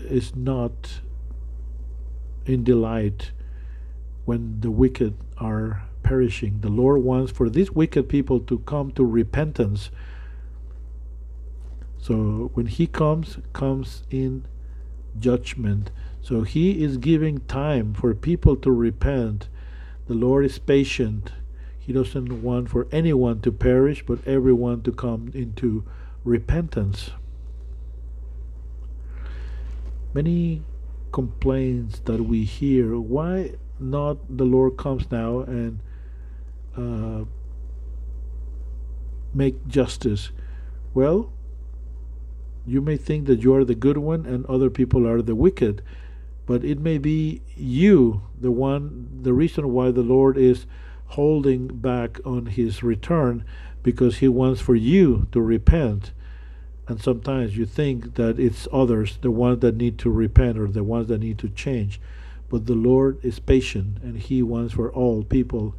is not in delight when the wicked are perishing. The Lord wants for these wicked people to come to repentance so when he comes, comes in judgment. So he is giving time for people to repent. The Lord is patient. He doesn't want for anyone to perish, but everyone to come into repentance. Many complaints that we hear why not the Lord comes now and uh, make justice. Well, you may think that you are the good one and other people are the wicked. but it may be you, the one, the reason why the Lord is holding back on his return because he wants for you to repent. And sometimes you think that it's others, the ones that need to repent or the ones that need to change. But the Lord is patient and he wants for all people.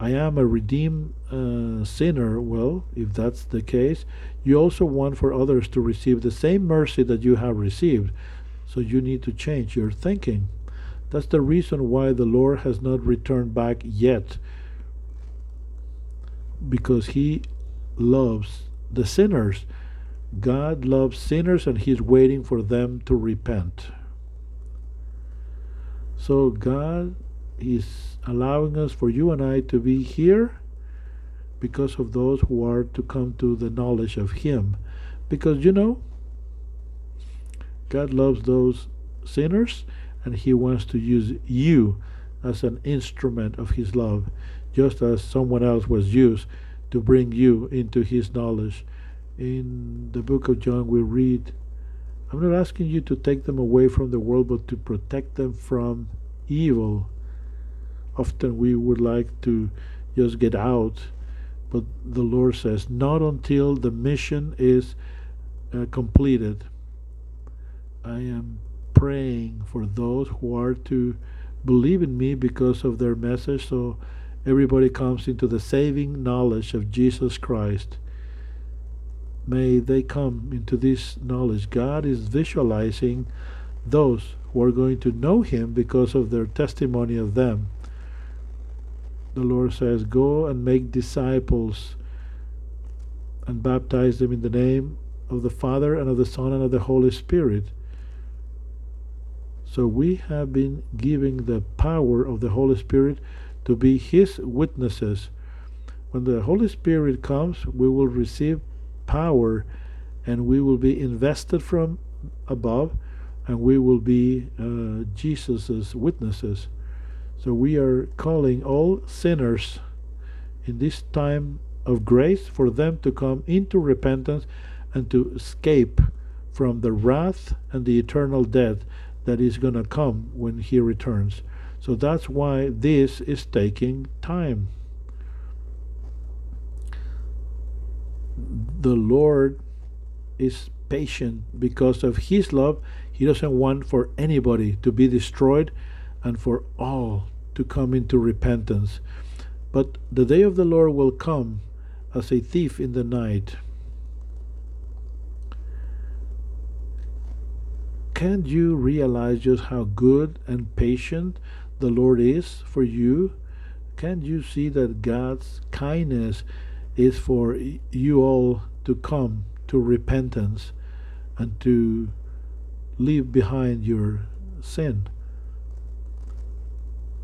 I am a redeemed uh, sinner. Well, if that's the case, you also want for others to receive the same mercy that you have received. So you need to change your thinking. That's the reason why the Lord has not returned back yet. Because He loves the sinners. God loves sinners and He's waiting for them to repent. So God is allowing us, for you and I, to be here because of those who are to come to the knowledge of Him. Because you know, God loves those sinners and He wants to use you as an instrument of His love, just as someone else was used to bring you into His knowledge. In the book of John, we read, I'm not asking you to take them away from the world, but to protect them from evil. Often we would like to just get out, but the Lord says, not until the mission is uh, completed. I am praying for those who are to believe in me because of their message so everybody comes into the saving knowledge of Jesus Christ. May they come into this knowledge. God is visualizing those who are going to know Him because of their testimony of them. The Lord says, Go and make disciples and baptize them in the name of the Father and of the Son and of the Holy Spirit so we have been giving the power of the Holy Spirit to be His witnesses. When the Holy Spirit comes, we will receive power and we will be invested from above and we will be uh, Jesus's witnesses. So we are calling all sinners in this time of grace for them to come into repentance and to escape from the wrath and the eternal death that is going to come when he returns. So that's why this is taking time. The Lord is patient because of his love. He doesn't want for anybody to be destroyed and for all to come into repentance. But the day of the Lord will come as a thief in the night. can't you realize just how good and patient the Lord is for you? Can't you see that God's kindness is for you all to come to repentance and to leave behind your sin?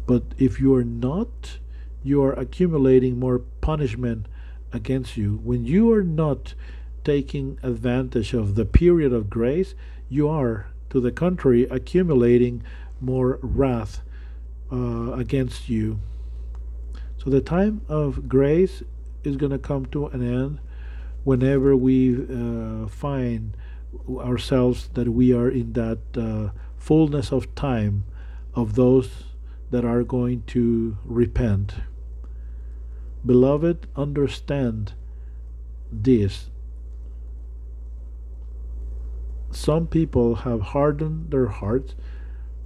But if you are not, you are accumulating more punishment against you. When you are not taking advantage of the period of grace, you are to the contrary, accumulating more wrath uh, against you. So the time of grace is going to come to an end whenever we uh, find ourselves that we are in that uh, fullness of time of those that are going to repent. Beloved, understand this some people have hardened their hearts,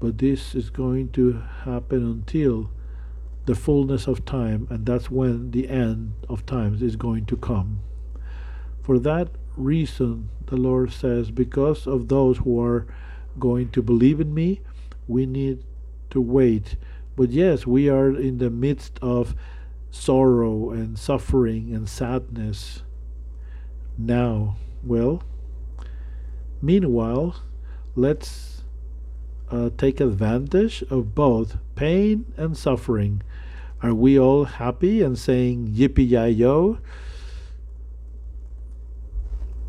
but this is going to happen until the fullness of time, and that's when the end of times is going to come. For that reason, the Lord says, because of those who are going to believe in me, we need to wait. But yes, we are in the midst of sorrow and suffering and sadness now. Well, Meanwhile, let's uh, take advantage of both pain and suffering. Are we all happy and saying yippee yi yo?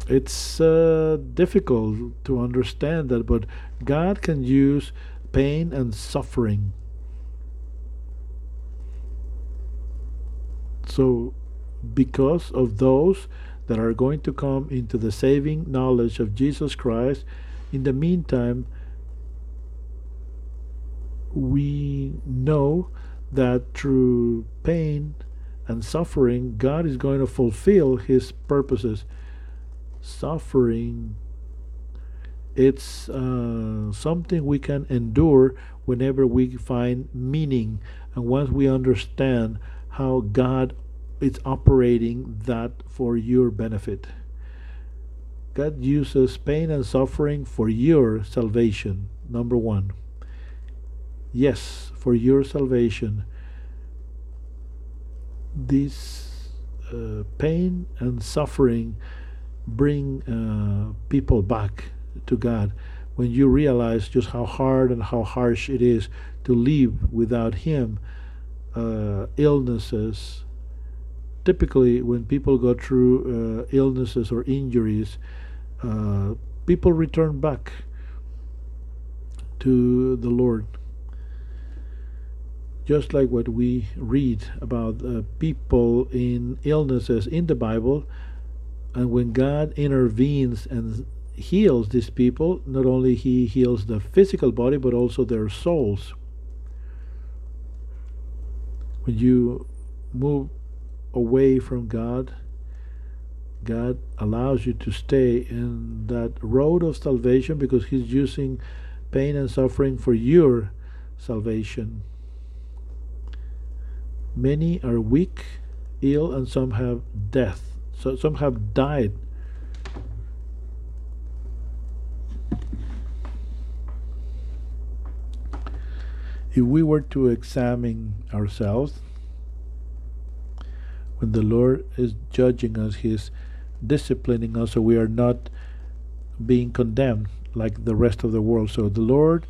It's uh, difficult to understand that, but God can use pain and suffering. So, because of those that are going to come into the saving knowledge of Jesus Christ. In the meantime, we know that through pain and suffering, God is going to fulfill His purposes. Suffering, it's uh, something we can endure whenever we find meaning and once we understand how God is operating that for your benefit. God uses pain and suffering for your salvation, number one. Yes, for your salvation this uh, pain and suffering bring uh, people back to God when you realize just how hard and how harsh it is to live without Him. Uh, illnesses, typically, when people go through uh, illnesses or injuries, uh, people return back to the Lord just like what we read about uh, people in illnesses in the Bible, and when God intervenes and heals these people, not only He heals the physical body, but also their souls. When you move away from God, God allows you to stay in that road of salvation because He's using pain and suffering for your salvation. Many are weak, ill, and some have death. So some have died. If we were to examine ourselves, when the Lord is judging us, He is disciplining us so we are not being condemned like the rest of the world. So the Lord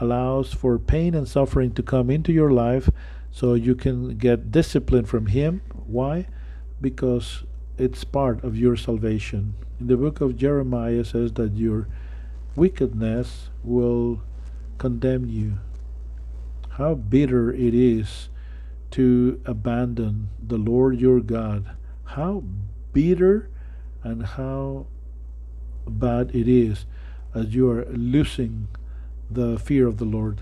allows for pain and suffering to come into your life so you can get discipline from Him. Why? Because it's part of your salvation. In the book of Jeremiah says that your wickedness will condemn you. How bitter it is to abandon the Lord your God. How bitter and how bad it is as you are losing the fear of the Lord.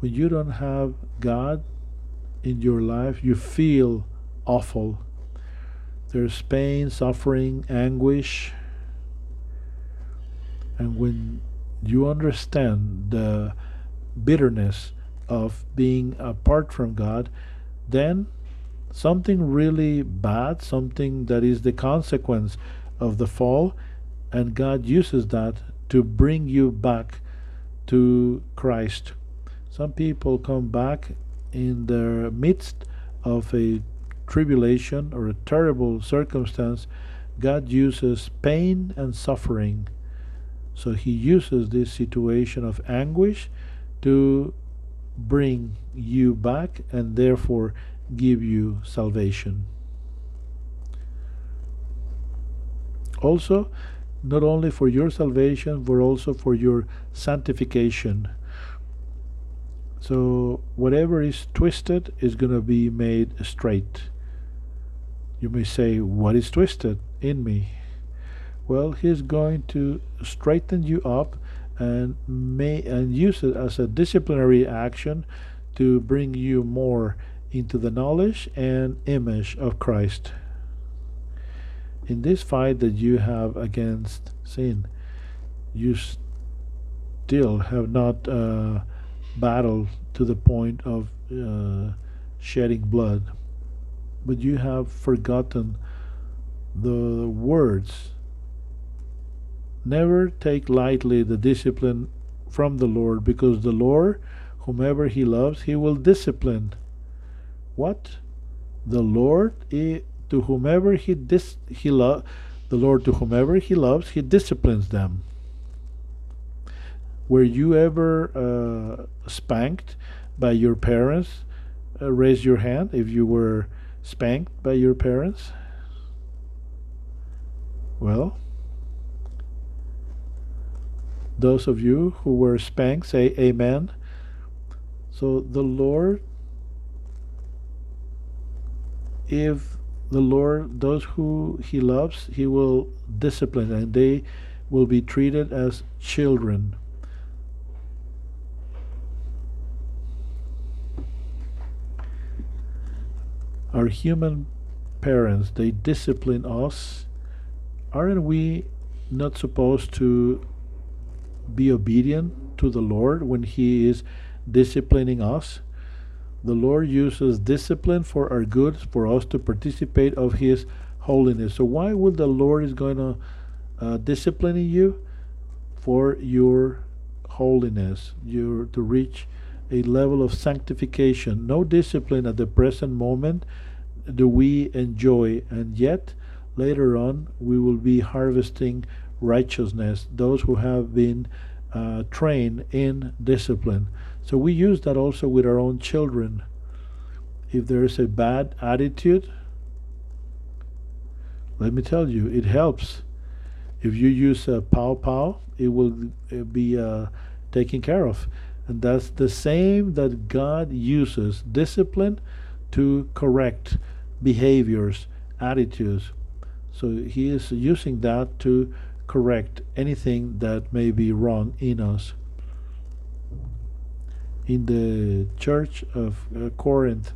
When you don't have God in your life, you feel awful. There's pain, suffering, anguish. And when you understand the bitterness of being apart from God, then something really bad, something that is the consequence of the fall, and God uses that to bring you back to Christ. Some people come back in the midst of a tribulation or a terrible circumstance, God uses pain and suffering. So He uses this situation of anguish to bring you back and therefore give you salvation. Also, not only for your salvation, but also for your sanctification. So whatever is twisted is going to be made straight. You may say, What is twisted in me? Well, He's going to straighten you up and may and use it as a disciplinary action to bring you more into the knowledge and image of Christ. In this fight that you have against sin, you still have not uh, battle to the point of uh, shedding blood, but you have forgotten the words. Never take lightly the discipline from the Lord, because the Lord, whomever He loves, He will discipline. What? The Lord, to whomever He dis, He lo- the Lord to whomever He loves, He disciplines them. Were you ever uh, spanked by your parents? Uh, raise your hand if you were spanked by your parents. Well, those of you who were spanked, say amen. So the Lord, if the Lord, those who He loves, He will discipline and they will be treated as children. Our human parents, they discipline us. Aren't we not supposed to be obedient to the Lord when He is disciplining us? The Lord uses discipline for our good, for us to participate of His holiness. So why would the Lord is going to uh, discipline you? For your holiness, your to reach a level of sanctification. No discipline at the present moment do we enjoy, and yet later on we will be harvesting righteousness, those who have been uh, trained in discipline. So we use that also with our own children. If there is a bad attitude, let me tell you, it helps. If you use a pow pow, it will uh, be uh, taken care of. And that's the same that God uses discipline to correct behaviors, attitudes. So He is using that to correct anything that may be wrong in us. In the church of uh, Corinth,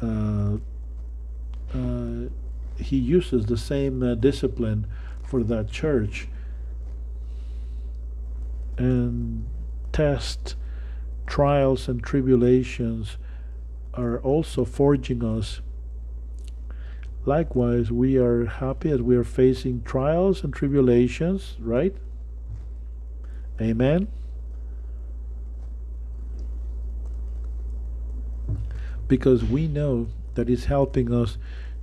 uh, uh, he uses the same uh, discipline for that church and test trials and tribulations are also forging us Likewise, we are happy as we are facing trials and tribulations, right? Amen. Because we know that it's helping us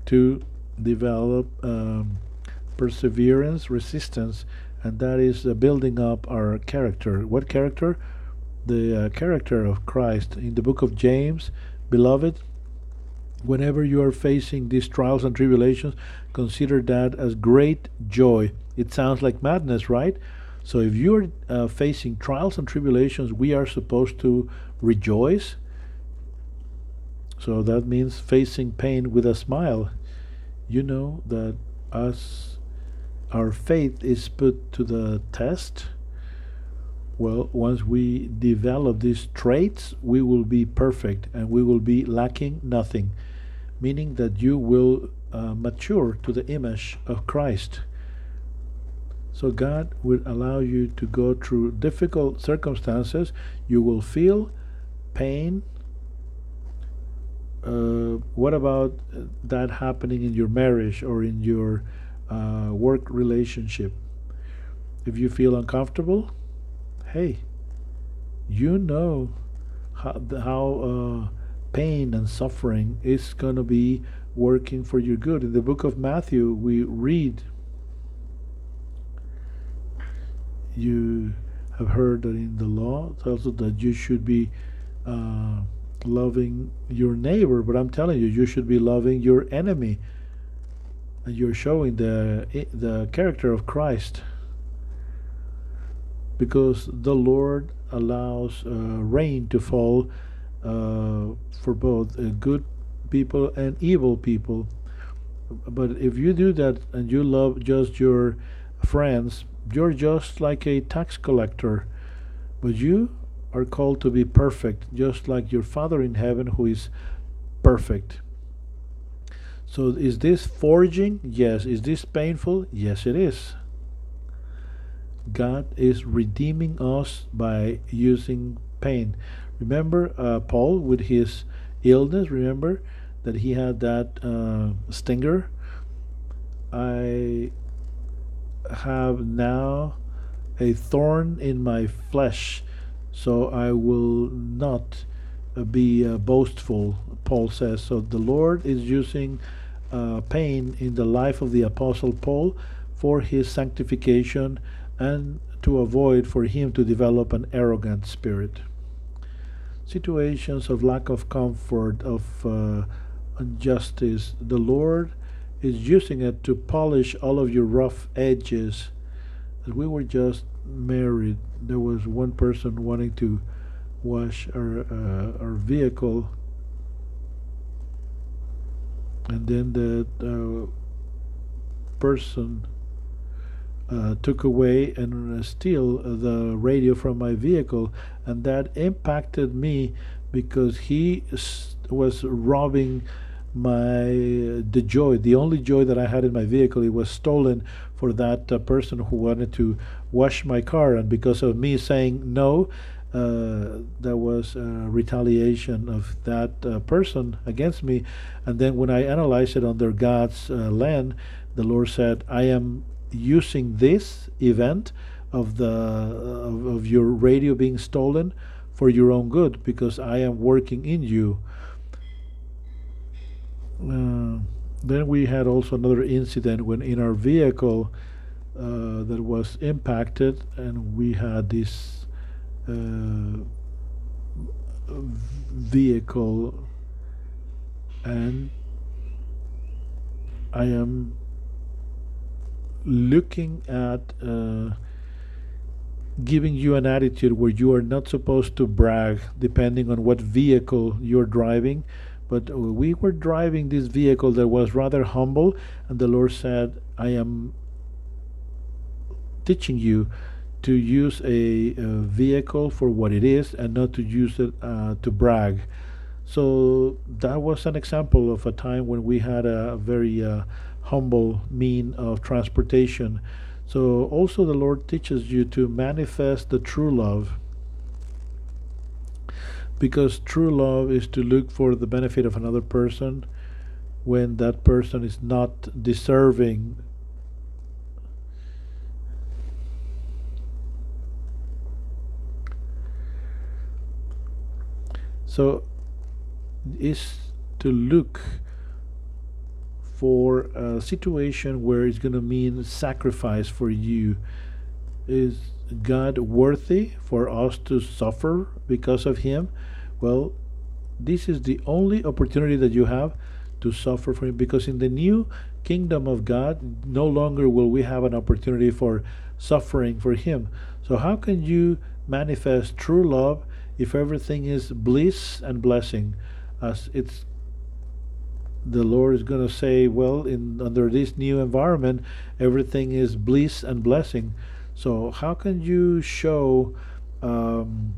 to develop um, perseverance, resistance, and that is uh, building up our character. What character? The uh, character of Christ. In the book of James, beloved, whenever you are facing these trials and tribulations, consider that as great joy. It sounds like madness, right? So if you're uh, facing trials and tribulations, we are supposed to rejoice. So that means facing pain with a smile. You know that us, our faith is put to the test. Well, once we develop these traits, we will be perfect and we will be lacking nothing meaning that you will uh, mature to the image of Christ. So God will allow you to go through difficult circumstances. You will feel pain. Uh, what about that happening in your marriage or in your uh, work relationship? If you feel uncomfortable, hey, you know how, how uh, pain and suffering is going to be working for your good. In the book of Matthew, we read, You have heard that in the law it tells us that you should be uh, loving your neighbor, but I'm telling you, you should be loving your enemy. And you're showing the the character of Christ because the Lord allows uh, rain to fall uh, for both uh, good people and evil people. But if you do that and you love just your friends, you're just like a tax collector. But you are called to be perfect, just like your Father in heaven who is perfect. So is this forging? Yes. Is this painful? Yes, it is. God is redeeming us by using pain. Remember uh, Paul with his illness? Remember that he had that uh, stinger? I have now a thorn in my flesh, so I will not uh, be uh, boastful, Paul says. So the Lord is using uh, pain in the life of the Apostle Paul for his sanctification and to avoid for him to develop an arrogant spirit. Situations of lack of comfort, of uh, injustice, the Lord is using it to polish all of your rough edges. We were just married, there was one person wanting to wash our uh, our vehicle, and then that uh, person uh, took away and uh, steal the radio from my vehicle, and that impacted me because he was robbing my the joy the only joy that i had in my vehicle it was stolen for that uh, person who wanted to wash my car. And because of me saying no uh, there was retaliation of that uh, person against me. And then when i analyzed it under god's uh, land the lord said i am using this event of the of, of your radio being stolen for your own good because i am working in you. Uh, then we had also another incident when in our vehicle uh, that was impacted, and we had this uh, vehicle, and I am looking at uh, giving you an attitude where you are not supposed to brag depending on what vehicle you're driving but we were driving this vehicle that was rather humble, and the Lord said, I am teaching you to use a, a vehicle for what it is and not to use it uh, to brag. So that was an example of a time when we had a very uh, humble mean of transportation. So also the Lord teaches you to manifest the true love because true love is to look for the benefit of another person when that person is not deserving so is to look for a situation where it's going to mean sacrifice for you is God worthy for us to suffer because of Him? Well, this is the only opportunity that you have to suffer for Him because in the new kingdom of God, no longer will we have an opportunity for suffering for Him. So, how can you manifest true love if everything is bliss and blessing? As it's the Lord is going to say, well, in under this new environment, everything is bliss and blessing. So how can you show um,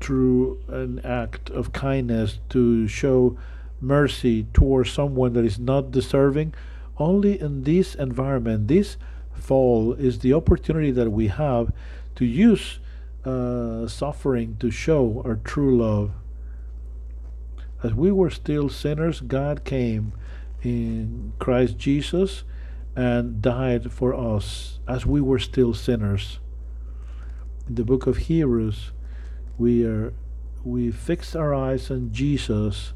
through an act of kindness to show mercy towards someone that is not deserving? Only in this environment, this fall is the opportunity that we have to use uh, suffering to show our true love. As we were still sinners, God came in Christ Jesus and died for us as we were still sinners. In the book of Hebrews, we are we fix our eyes on Jesus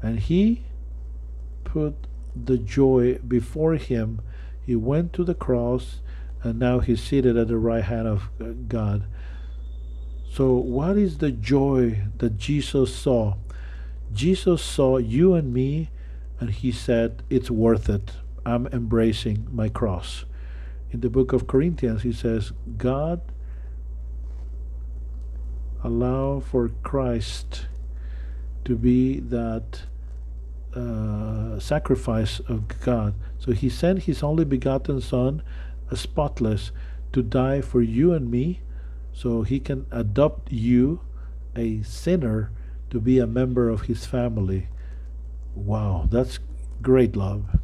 and he put the joy before him. He went to the cross and now he's seated at the right hand of God. So, what is the joy that Jesus saw? Jesus saw you and me and he said, It's worth it. I'm embracing my cross. In the book of Corinthians, he says, God allow for Christ to be that uh, sacrifice of God. So he sent his only begotten Son, a spotless, to die for you and me, so he can adopt you, a sinner, to be a member of his family. Wow, that's great love.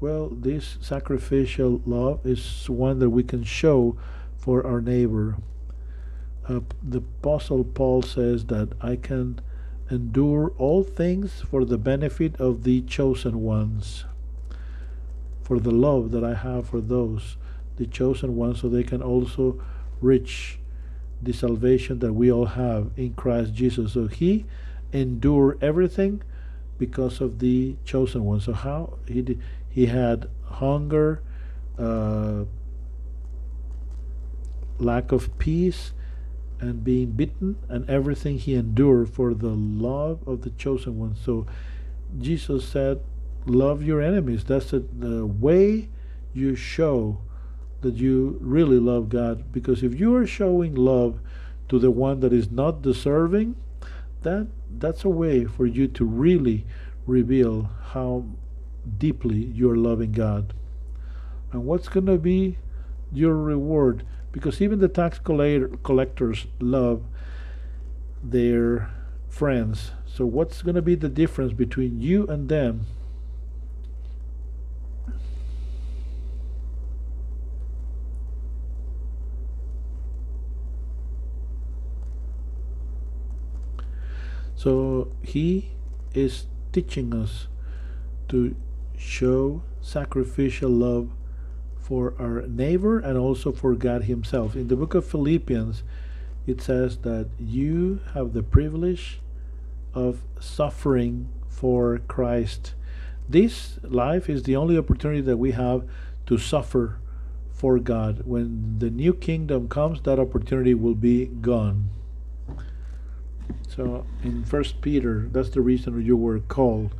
Well, this sacrificial love is one that we can show for our neighbor. Uh, the Apostle Paul says that I can endure all things for the benefit of the chosen ones, for the love that I have for those, the chosen ones, so they can also reach the salvation that we all have in Christ Jesus. So he endured everything because of the chosen ones. So how he did, he had hunger, uh, lack of peace, and being beaten, and everything he endured for the love of the chosen ones. So Jesus said, Love your enemies. That's the, the way you show that you really love God. Because if you are showing love to the one that is not deserving, that that's a way for you to really reveal how deeply you're loving God. And what's going to be your reward? Because even the tax collectors love their friends. So, what's going to be the difference between you and them? So, he is teaching us to show sacrificial love for our neighbor and also for God Himself. In the book of Philippians, it says that you have the privilege of suffering for Christ. This life is the only opportunity that we have to suffer for God. When the new kingdom comes, that opportunity will be gone. So in First Peter, that's the reason you were called,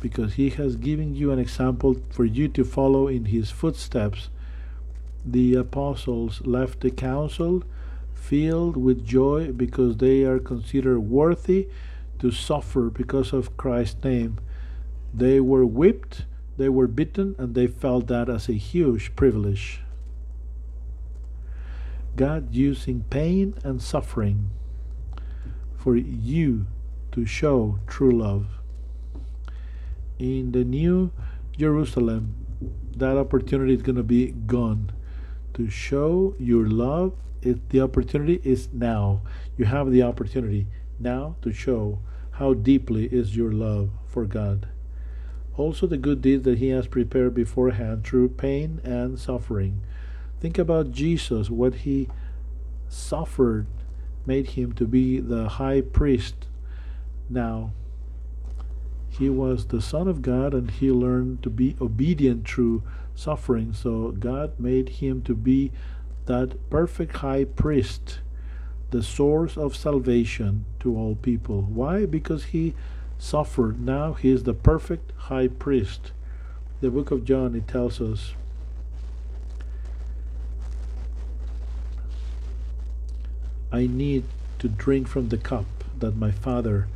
because he has given you an example for you to follow in his footsteps. The apostles left the council filled with joy because they are considered worthy to suffer because of Christ's name. They were whipped, they were beaten, and they felt that as a huge privilege. God using pain and suffering for you to show true love. In the new Jerusalem, that opportunity is going to be gone. To show your love, it, the opportunity is now. You have the opportunity now to show how deeply is your love for God. Also, the good deeds that He has prepared beforehand through pain and suffering. Think about Jesus, what He suffered made Him to be the high priest. Now, He was the Son of God and He learned to be obedient through suffering. So, God made Him to be that perfect high priest the source of salvation to all people. Why? Because he suffered. Now he is the perfect high priest. The book of John it tells us I need to drink from the cup that my father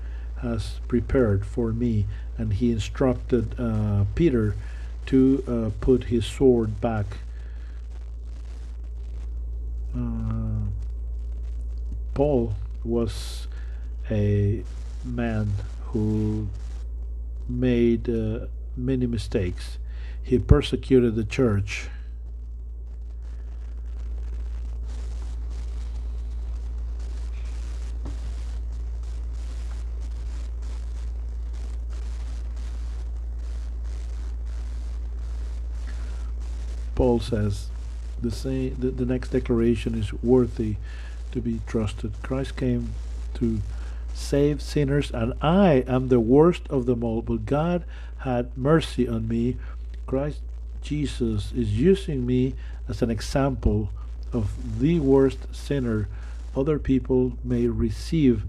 has prepared for me and he instructed uh, Peter to uh, put his sword back uh, Paul was a man who made uh, many mistakes. He persecuted the church. Paul says the same the, the next declaration is worthy to be trusted. Christ came to save sinners, and I am the worst of them all. But God had mercy on me. Christ Jesus is using me as an example of the worst sinner. Other people may receive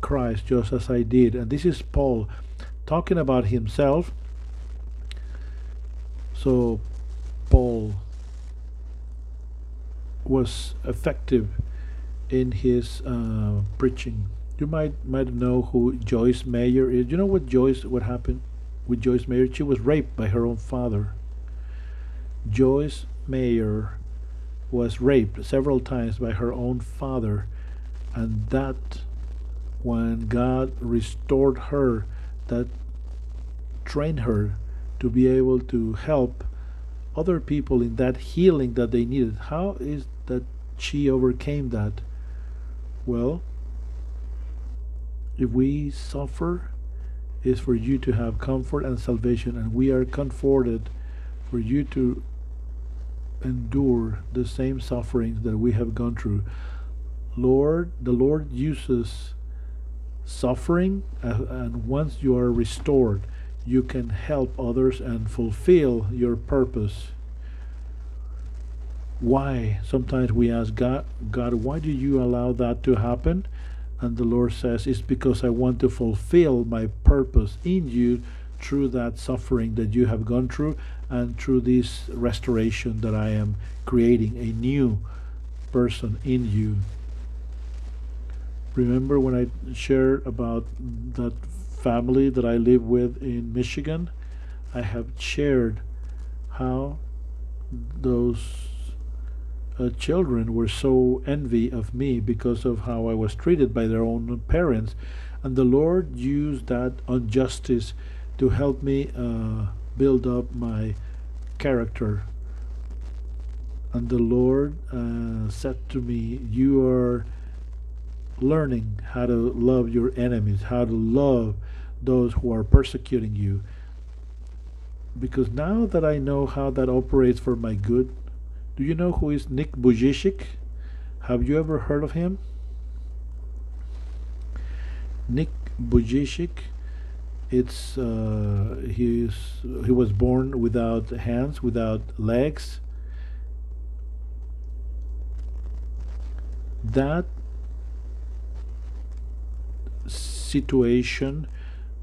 Christ just as I did. And this is Paul talking about himself. So, Paul was effective in his uh, preaching. You might might know who Joyce Meyer is. You know what Joyce what happened with Joyce Meyer? She was raped by her own father. Joyce Meyer was raped several times by her own father, and that when God restored her, that trained her to be able to help other people in that healing that they needed. How is that she overcame that? Well, if we suffer, is for you to have comfort and salvation, and we are comforted for you to endure the same sufferings that we have gone through. Lord, the Lord uses suffering, uh, and once you are restored, you can help others and fulfill your purpose. Why? Sometimes we ask god god why do you allow that to happen? And the lord says it's because i want to fulfill my purpose in you through that suffering that you have gone through and through this restoration that i am creating a new person in you. Remember when i shared about that family that i live with in michigan i have shared how those uh, children were so envy of me because of how I was treated by their own parents. And the Lord used that injustice to help me uh, build up my character. And the Lord uh, said to me, You are learning how to love your enemies, how to love those who are persecuting you. Because now that I know how that operates for my good, do you know who is Nick Vujicic? Have you ever heard of him? Nick Vujicic. It's uh, he's he was born without hands, without legs. That situation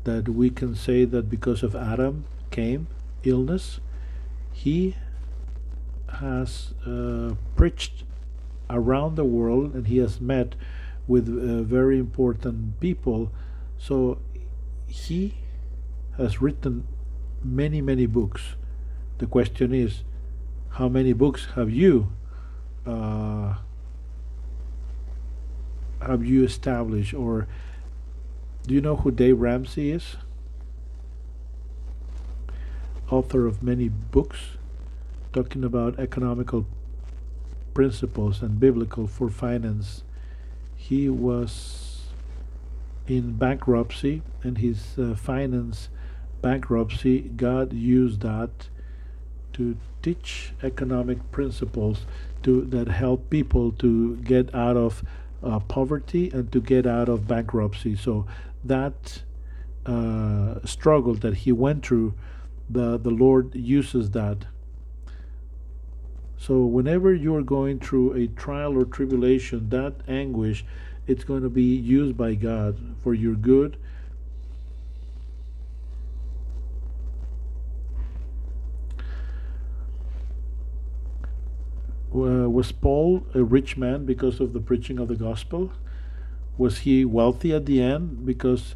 that we can say that because of Adam came illness, he has uh, preached around the world and he has met with uh, very important people. So he has written many, many books. The question is, how many books have you uh, have you established, or do you know who Dave Ramsey is? Author of many books talking about economical principles and biblical for finance. He was in bankruptcy and his uh, finance bankruptcy, God used that to teach economic principles to that help people to get out of uh, poverty and to get out of bankruptcy. So that uh, struggle that he went through, the the Lord uses that so whenever you're going through a trial or tribulation, that anguish, it's going to be used by God for your good. Uh, was Paul a rich man because of the preaching of the gospel? Was he wealthy at the end because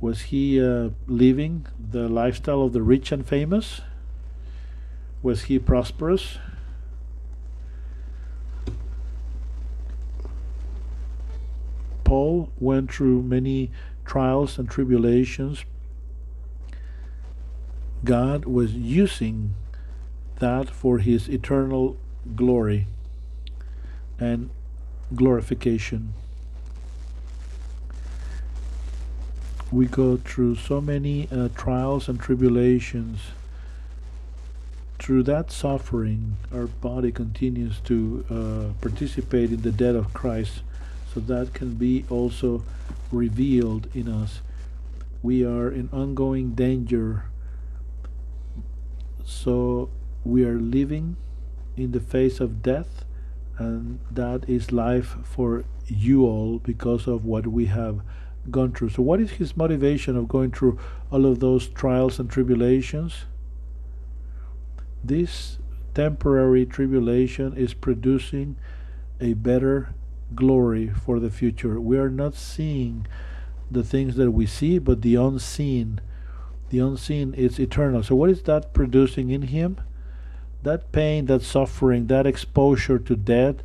was he uh, living the lifestyle of the rich and famous? Was he prosperous? Paul went through many trials and tribulations. God was using that for his eternal glory and glorification. We go through so many uh, trials and tribulations. Through that suffering, our body continues to uh, participate in the death of Christ so that can be also revealed in us. We are in ongoing danger, so we are living in the face of death, and that is life for you all because of what we have gone through. So, what is his motivation of going through all of those trials and tribulations? This temporary tribulation is producing a better glory for the future. We are not seeing the things that we see, but the unseen. The unseen is eternal. So, what is that producing in him? That pain, that suffering, that exposure to death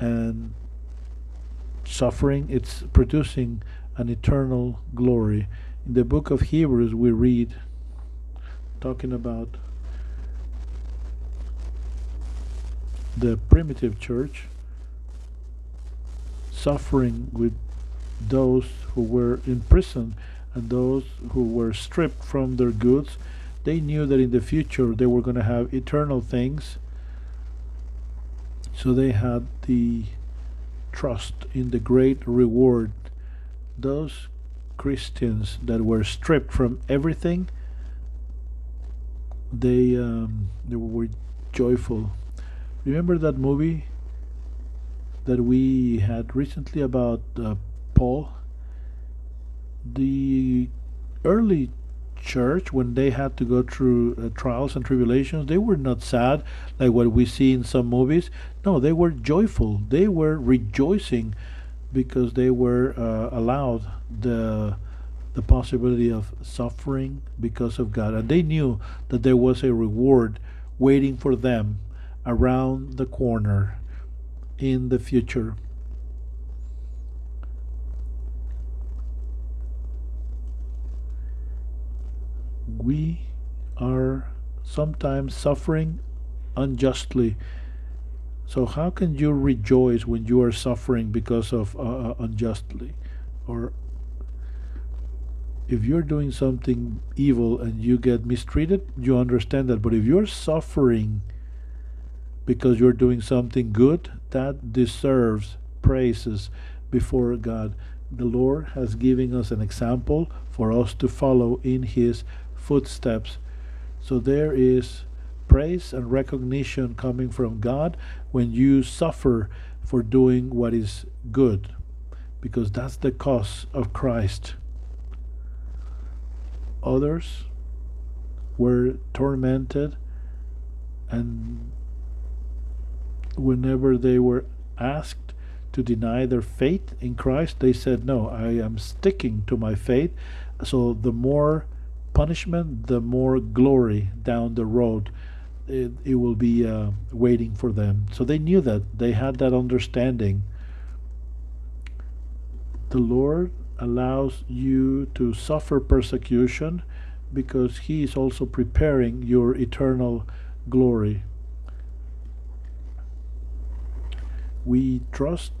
and suffering, it's producing an eternal glory. In the book of Hebrews, we read, talking about the primitive church suffering with those who were in prison and those who were stripped from their goods. They knew that in the future they were going to have eternal things. So they had the trust in the great reward. Those Christians that were stripped from everything, they um, they were joyful. Remember that movie that we had recently about uh, Paul. The early church, when they had to go through uh, trials and tribulations, they were not sad like what we see in some movies. No, they were joyful. They were rejoicing because they were uh, allowed the the possibility of suffering because of God, and they knew that there was a reward waiting for them around the corner in the future. We are sometimes suffering unjustly. So, how can you rejoice when you are suffering because of uh, uh unjustly? Or if you're doing something evil and you get mistreated, you understand that. But if you're suffering because you're doing something good, that deserves praises before God. The Lord has given us an example for us to follow in His footsteps. So there is praise and recognition coming from God when you suffer for doing what is good, because that's the cause of Christ. Others were tormented and whenever they were asked to deny their faith in Christ, they said, No, I am sticking to my faith. So the more punishment, the more glory down the road it, it will be uh, waiting for them. So they knew that, they had that understanding. The Lord allows you to suffer persecution because He is also preparing your eternal glory. we trust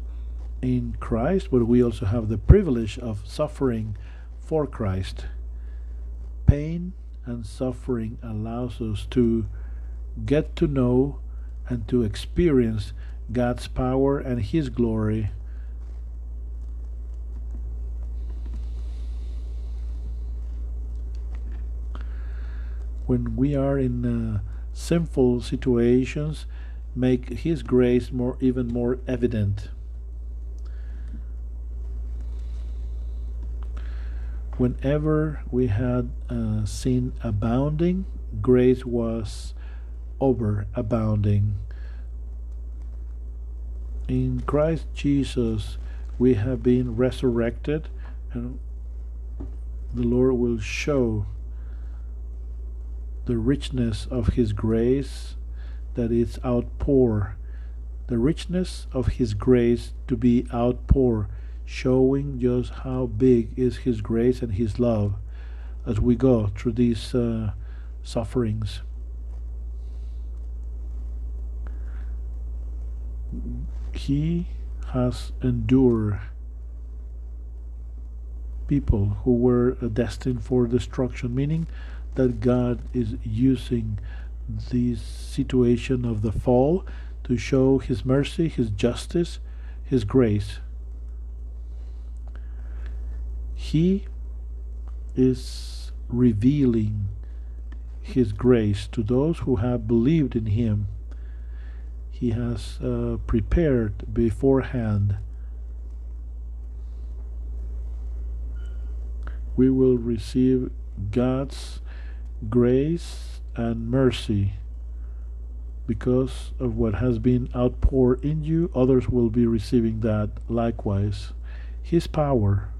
in Christ, but we also have the privilege of suffering for Christ. Pain and suffering allows us to get to know and to experience God's power and His glory. When we are in uh, sinful situations, make his grace more even more evident. Whenever we had uh, sin abounding, grace was over abounding. In Christ Jesus, we have been resurrected, and the Lord will show the richness of His grace that it's outpour, the richness of His grace to be outpour, showing just how big is His grace and His love as we go through these uh, sufferings. He has endured people who were destined for destruction, meaning that God is using this situation of the fall to show His mercy, His justice, His grace. He is revealing His grace to those who have believed in Him. He has uh, prepared beforehand. We will receive God's grace and mercy. Because of what has been outpoured in you, others will be receiving that likewise. His power,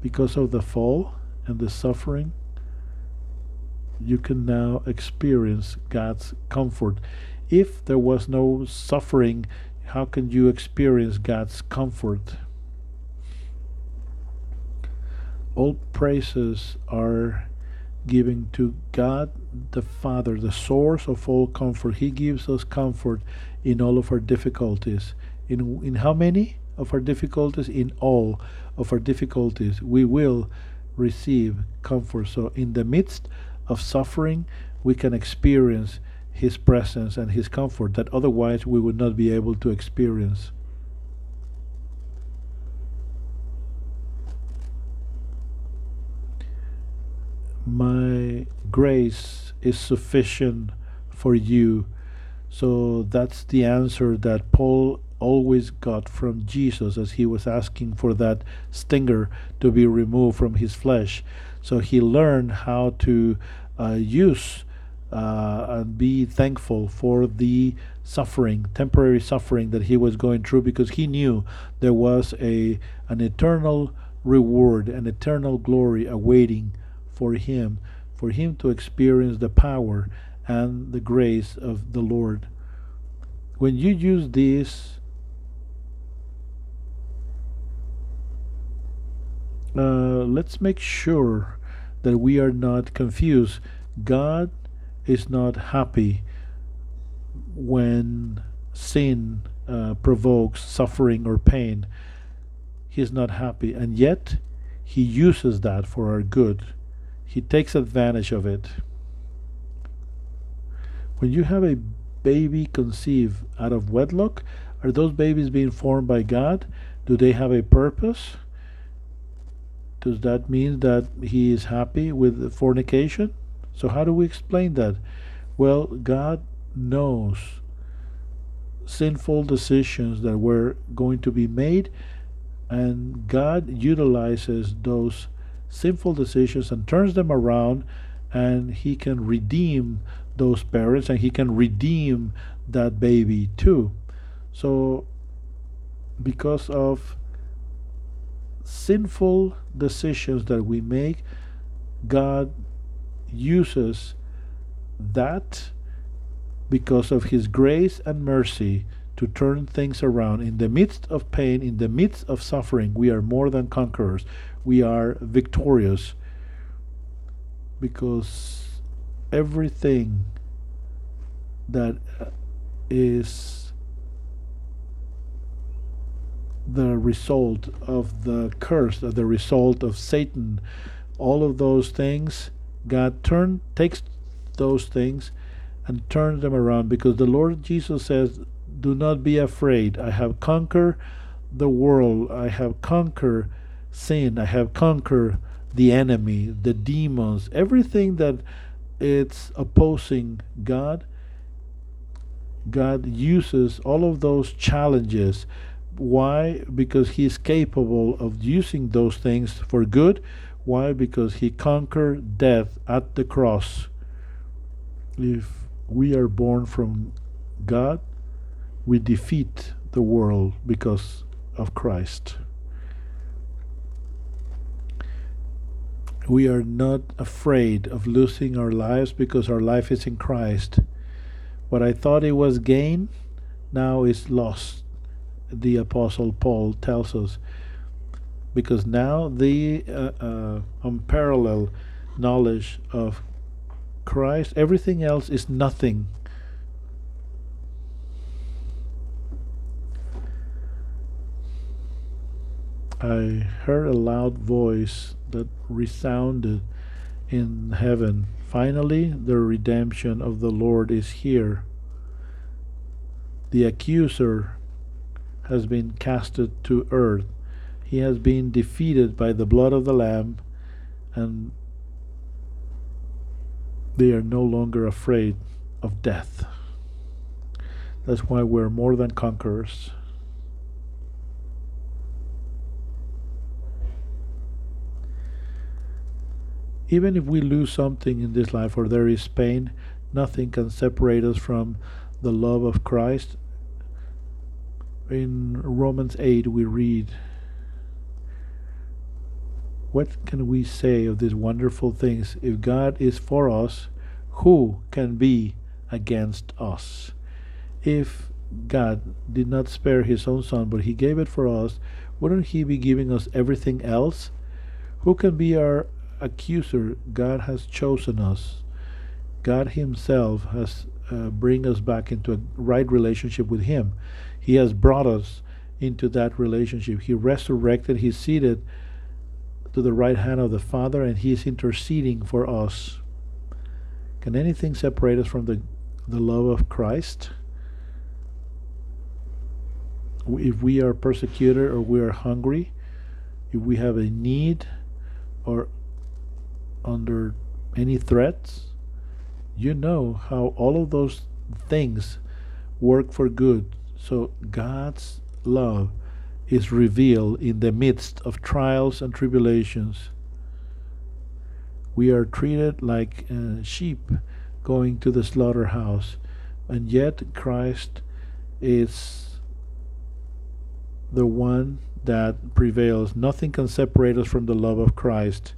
because of the fall and the suffering, you can now experience God's comfort. If there was no suffering, how can you experience God's comfort? All praises are giving to God the Father, the source of all comfort. He gives us comfort in all of our difficulties. In, in how many of our difficulties? In all of our difficulties, we will receive comfort. So, in the midst of suffering, we can experience His presence and His comfort that otherwise we would not be able to experience. my grace is sufficient for you. So that's the answer that Paul always got from Jesus as he was asking for that stinger to be removed from his flesh. So he learned how to uh, use uh, and be thankful for the suffering, temporary suffering that he was going through because he knew there was a an eternal reward, an eternal glory awaiting for him, for him to experience the power and the grace of the Lord. when you use this uh, let's make sure that we are not confused. God is not happy when sin uh, provokes suffering or pain. He is not happy, and yet He uses that for our good. He takes advantage of it. When you have a baby conceived out of wedlock, are those babies being formed by God? Do they have a purpose? Does that mean that he is happy with fornication? So, how do we explain that? Well, God knows sinful decisions that were going to be made, and God utilizes those sinful decisions and turns them around, and He can redeem those parents and He can redeem that baby too. So, because of sinful decisions that we make, God uses that because of His grace and mercy to turn things around. In the midst of pain, in the midst of suffering, we are more than conquerors. We are victorious because everything that is the result of the curse, of the result of Satan, all of those things, God turn takes those things and turns them around because the Lord Jesus says, Do not be afraid. I have conquered the world. I have conquered sin. I have conquered the enemy, the demons, everything that it's opposing God. God uses all of those challenges why? Because he's capable of using those things for good. Why? Because he conquered death at the cross. If we are born from God, we defeat the world because of Christ. We are not afraid of losing our lives because our life is in Christ. What I thought it was gain now is lost the Apostle Paul tells us. Because now the uh, uh, unparalleled knowledge of Christ, everything else is nothing. I heard a loud voice that resounded in heaven. Finally, the redemption of the Lord is here. The accuser has been casted to earth. He has been defeated by the blood of the Lamb, and they are no longer afraid of death. That's why we're more than conquerors. Even if we lose something in this life or there is pain, nothing can separate us from the love of Christ in Romans 8 we read, What can we say of these wonderful things? If God is for us, who can be against us? If God did not spare his own son, but he gave it for us, wouldn't he be giving us everything else? Who can be our accuser? God has chosen us. God himself has uh, bring us back into a right relationship with him. He has brought us into that relationship. He resurrected, he seated to the right hand of the Father, and He is interceding for us. Can anything separate us from the, the love of Christ? If we are persecuted or we are hungry, if we have a need or under any threats, you know how all of those things work for good so God's love is revealed in the midst of trials and tribulations. We are treated like uh, sheep going to the slaughterhouse, and yet Christ is the one that prevails. Nothing can separate us from the love of Christ.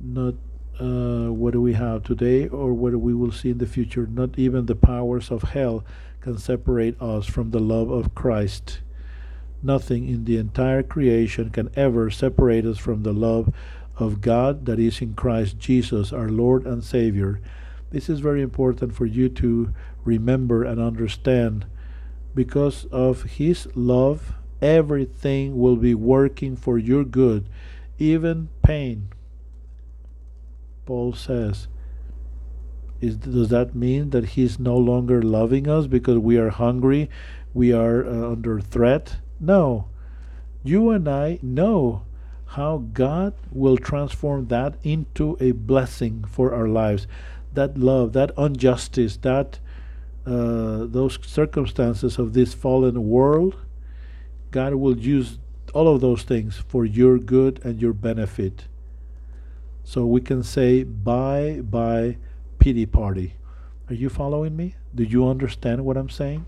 Not uh, what do we have today or what we will see in the future. Not even the powers of hell can separate us from the love of Christ. Nothing in the entire creation can ever separate us from the love of God that is in Christ Jesus, our Lord and Savior. This is very important for you to remember and understand. Because of His love, everything will be working for your good, even pain. Paul says, is, does that mean that he's no longer loving us because we are hungry, we are uh, under threat? No. You and I know how God will transform that into a blessing for our lives. That love, that injustice, that uh, those circumstances of this fallen world, God will use all of those things for your good and your benefit. So we can say bye bye pity party. Are you following me? Do you understand what I'm saying?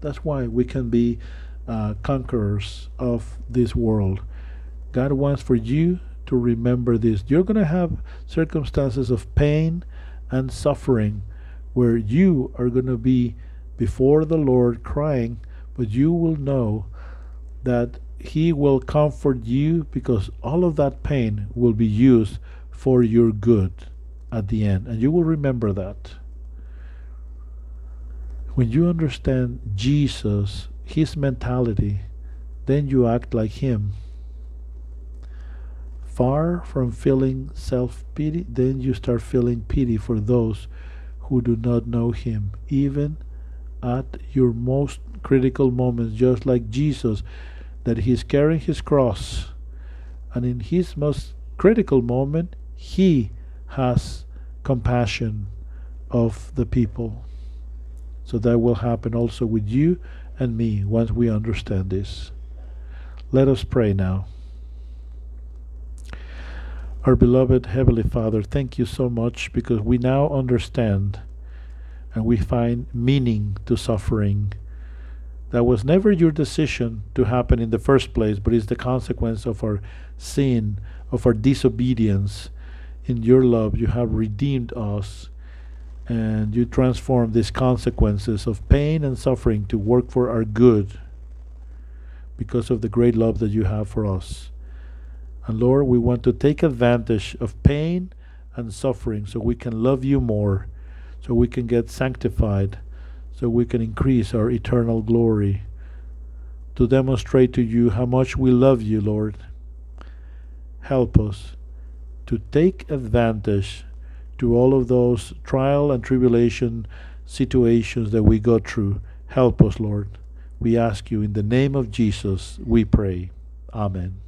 That's why we can be uh, conquerors of this world. God wants for you to remember this. You're going to have circumstances of pain and suffering where you are going to be before the Lord crying, but you will know that He will comfort you because all of that pain will be used for your good at the end. And you will remember that. When you understand Jesus, His mentality, then you act like Him. Far from feeling self pity, then you start feeling pity for those who do not know Him, even at your most critical moments, just like Jesus, that He's carrying His cross, and in His most critical moment, He has compassion of the people. So that will happen also with you and me once we understand this. Let us pray now. Our beloved Heavenly Father, thank you so much because we now understand and we find meaning to suffering. That was never your decision to happen in the first place, but is the consequence of our sin, of our disobedience. In your love, you have redeemed us and you transform these consequences of pain and suffering to work for our good because of the great love that you have for us. And Lord, we want to take advantage of pain and suffering so we can love you more, so we can get sanctified, so we can increase our eternal glory, to demonstrate to you how much we love you, Lord. Help us to take advantage to all of those trial and tribulation situations that we go through. Help us, Lord. We ask you in the name of Jesus, we pray. Amen.